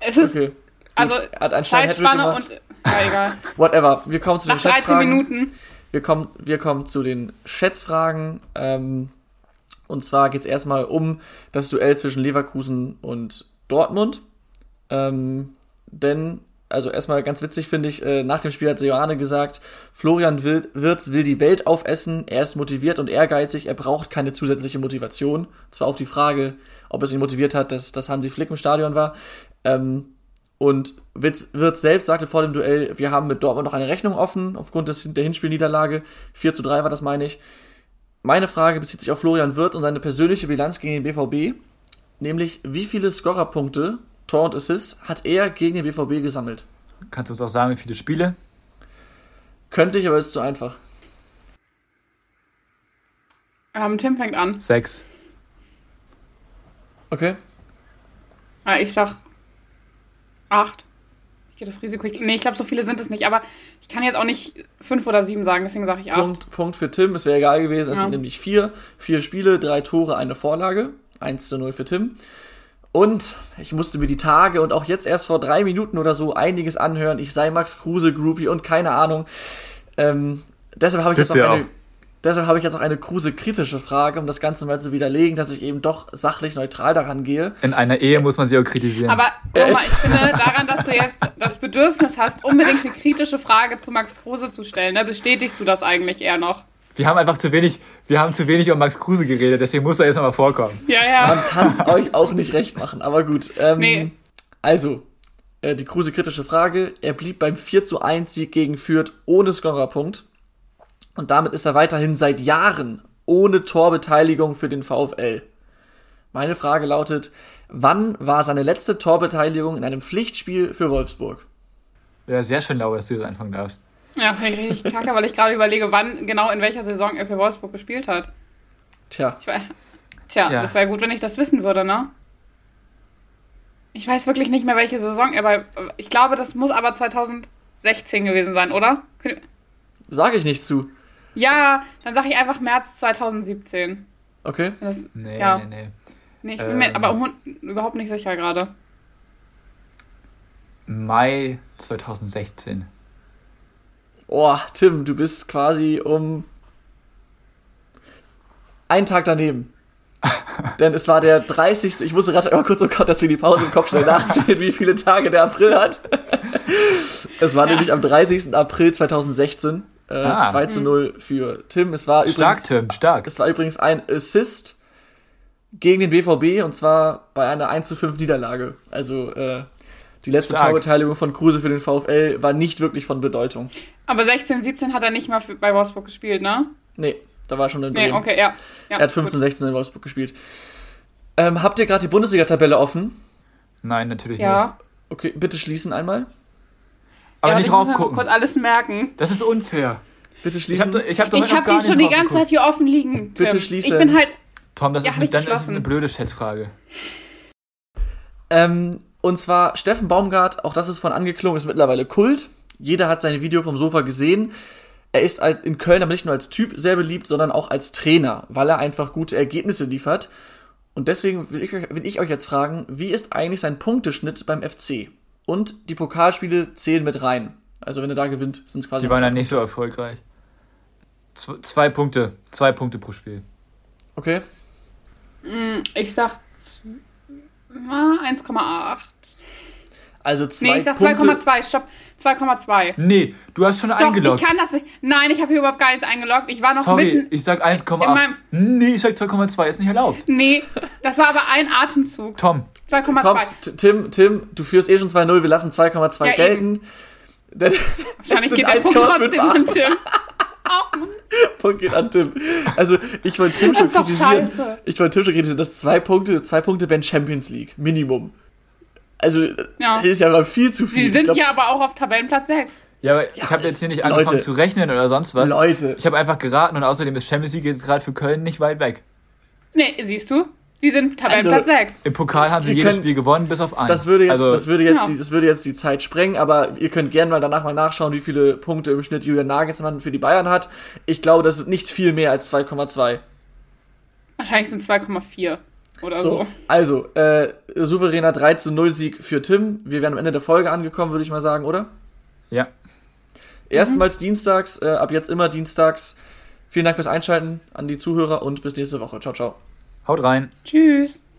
Es ist, okay. Also hat ein Zeitspanne und ja, egal. *laughs* Whatever. Wir kommen zu den Nach 13 Schätzfragen. Minuten. Wir kommen, wir kommen zu den Schätzfragen. Ähm, und zwar geht es erstmal um das Duell zwischen Leverkusen und Dortmund. Ähm, denn, also erstmal ganz witzig finde ich, äh, nach dem Spiel hat Seoane gesagt, Florian Wirtz will die Welt aufessen, er ist motiviert und ehrgeizig, er braucht keine zusätzliche Motivation. Zwar auf die Frage, ob es ihn motiviert hat, dass, dass Hansi Flick im Stadion war. Ähm, und Witz, Wirtz selbst sagte vor dem Duell, wir haben mit Dortmund noch eine Rechnung offen, aufgrund des, der Hinspielniederlage. 4 zu 3 war das, meine ich. meine Frage bezieht sich auf Florian Wirth und seine persönliche Bilanz gegen den BVB. Nämlich, wie viele Scorerpunkte, Tor und Assist, hat er gegen den BVB gesammelt? Kannst du uns auch sagen, wie viele Spiele? Könnte ich, aber ist zu einfach. Ähm, Tim fängt an. Sechs. Okay. Ah, ich sag acht. Ich gehe das Risiko. Ich, nee, ich glaube, so viele sind es nicht, aber ich kann jetzt auch nicht fünf oder sieben sagen, deswegen sage ich acht. Punkt, Punkt für Tim, es wäre egal gewesen. Es Ja. sind nämlich vier. Vier Spiele, drei Tore, eine Vorlage. 1 zu 0 für Tim. Und ich musste mir die Tage und auch jetzt erst vor drei Minuten oder so einiges anhören. Ich sei Max Kruse Groupie und keine Ahnung. Ähm, deshalb habe ich, Bist jetzt auch du ja eine- deshalb habe ich jetzt auch eine Kruse-kritische Frage, um das Ganze mal zu widerlegen, dass ich eben doch sachlich neutral daran gehe. In einer Ehe muss man sie auch kritisieren. Aber Er Roma, ich finde daran, dass du jetzt das Bedürfnis hast, unbedingt eine kritische Frage zu Max Kruse zu stellen, ne, bestätigst du das eigentlich eher noch? wir haben einfach zu wenig, wir haben zu wenig über Max Kruse geredet, deswegen muss er jetzt nochmal vorkommen. Ja, ja. Man kann es euch auch nicht recht machen, aber gut. Ähm, Nee. Also, äh, die Kruse kritische Frage. Er blieb beim 4 zu 1 Sieg gegen Fürth ohne Scorerpunkt. Und damit ist er weiterhin seit Jahren ohne Torbeteiligung für den VfL. Meine Frage lautet, wann war seine letzte Torbeteiligung in einem Pflichtspiel für Wolfsburg? Ja, sehr schön, Laura, dass du jetzt anfangen darfst. Ja, finde *laughs* ich richtig kacke, weil ich gerade überlege, wann genau in welcher Saison er für Wolfsburg gespielt hat. Tja, Ich weiß, tja, Tja. das wäre gut, wenn ich das wissen würde, ne? Ich weiß wirklich nicht mehr, welche Saison er bei. Ich glaube, das muss aber 2016 gewesen sein, oder? sage ich nicht zu. Ja, dann sage ich einfach März 2017. Okay. Das, Nee, ja. nee, nee. Nee, ich bin mir Ähm. aber hun- überhaupt nicht sicher gerade. Mai 2016. Oh, Tim, du bist quasi um einen Tag daneben. *laughs* Denn es war der 30. Ich musste gerade mal kurz, oh Gott, dass wir die Pause im Kopf schnell nachzählen, wie viele Tage der April hat. es war nämlich am 30. April 2016. Äh, Ah. 2 zu 0 für Tim. Es war Stark, übrigens, Tim, stark. es war übrigens ein Assist gegen den BVB und zwar bei einer 1 zu 5 Niederlage. Also äh, die letzte Stark. Torbeteiligung von Kruse für den VfL war nicht wirklich von Bedeutung. Aber 16, 17 hat er nicht mal für, bei Wolfsburg gespielt, ne? Nee, da war schon in Nee, Bremen. okay, ja. ja Er hat 15, 16 in Wolfsburg gespielt. Ähm, habt ihr gerade die Bundesliga-Tabelle offen? Nein, natürlich gut. Ja. nicht. Okay, bitte schließen einmal. Aber ja, nicht ich raufgucken. kurz alles merken. Das ist unfair. Bitte Ich schließen. habe ich hab Ich habe gar die schon nicht die ganze Zeit hier offen liegen. Bitte Tim. schließen. Ich bin halt. Tom, das Ja, ist, hab eine, ich dann ist eine blöde Schätzfrage. ähm, und zwar Steffen Baumgart, auch das ist von angeklungen, ist mittlerweile Kult. Jeder hat sein Video vom Sofa gesehen. Er ist halt in Köln aber nicht nur als Typ sehr beliebt, sondern auch als Trainer, weil er einfach gute Ergebnisse liefert. Und deswegen will ich, will ich euch jetzt fragen, wie ist eigentlich sein Punkteschnitt beim FC? Und die Pokalspiele zählen mit rein. Also wenn er da gewinnt, sind es quasi. Die waren dann nicht so erfolgreich. Z zwei Punkte. Zwei Punkte pro Spiel. Okay. Ich sag z- ah, 1,8. Also zwei Nee, ich sag Punkte. 2,2. Stopp. 2,2. Nee, du hast schon Doch, eingeloggt. ich kann das nicht. Nein, ich habe hier überhaupt gar nichts eingeloggt. Ich war noch Sorry, mitten. ich sag in 1,8. meinem- Nee, ich sag 2,2, ist nicht erlaubt. Nee, das war aber ein Atemzug. Tom, 2,2. Komm, T- Tim, Tim, du führst eh schon 2-0, wir lassen 2,2 Ja, gelten. *laughs* Denn es Wahrscheinlich geht der Punkt trotzdem an 1,58. Tim. *laughs* Punkt geht an Tim. Also ich wollte Tim schon kritisieren. scheiße. Ich wollte Tim schon kritisieren, dass zwei Punkte, zwei Punkte wären Champions League. Minimum. Also Ja. ist ja mal viel zu viel. Sie Ich sind glaub, ja aber auch auf Tabellenplatz 6. ja, aber ich habe jetzt hier nicht angefangen Leute. zu rechnen oder sonst was. Leute. Ich habe einfach geraten und außerdem ist Champions League jetzt gerade für Köln nicht weit weg. Nee, siehst du? Sie sind Tabellenplatz Also, 6. Im Pokal haben sie Ihr jedes könnt- Spiel gewonnen, bis auf eins. Das würde jetzt, also, das würde jetzt, Ja. die, das würde jetzt die Zeit sprengen, aber ihr könnt gerne mal danach mal nachschauen, wie viele Punkte im Schnitt Julian Nagelsmann für die Bayern hat. Ich glaube, das sind nicht viel mehr als 2,2. Wahrscheinlich sind es 2,4 oder So, so. also, äh, souveräner 3 zu 0 Sieg für Tim. Wir wären am Ende der Folge angekommen, würde ich mal sagen, oder? ja. Erstmals dienstags, äh, ab jetzt immer dienstags. Vielen Dank fürs Einschalten an die Zuhörer und bis nächste Woche. Ciao, ciao. Haut rein. Tschüss.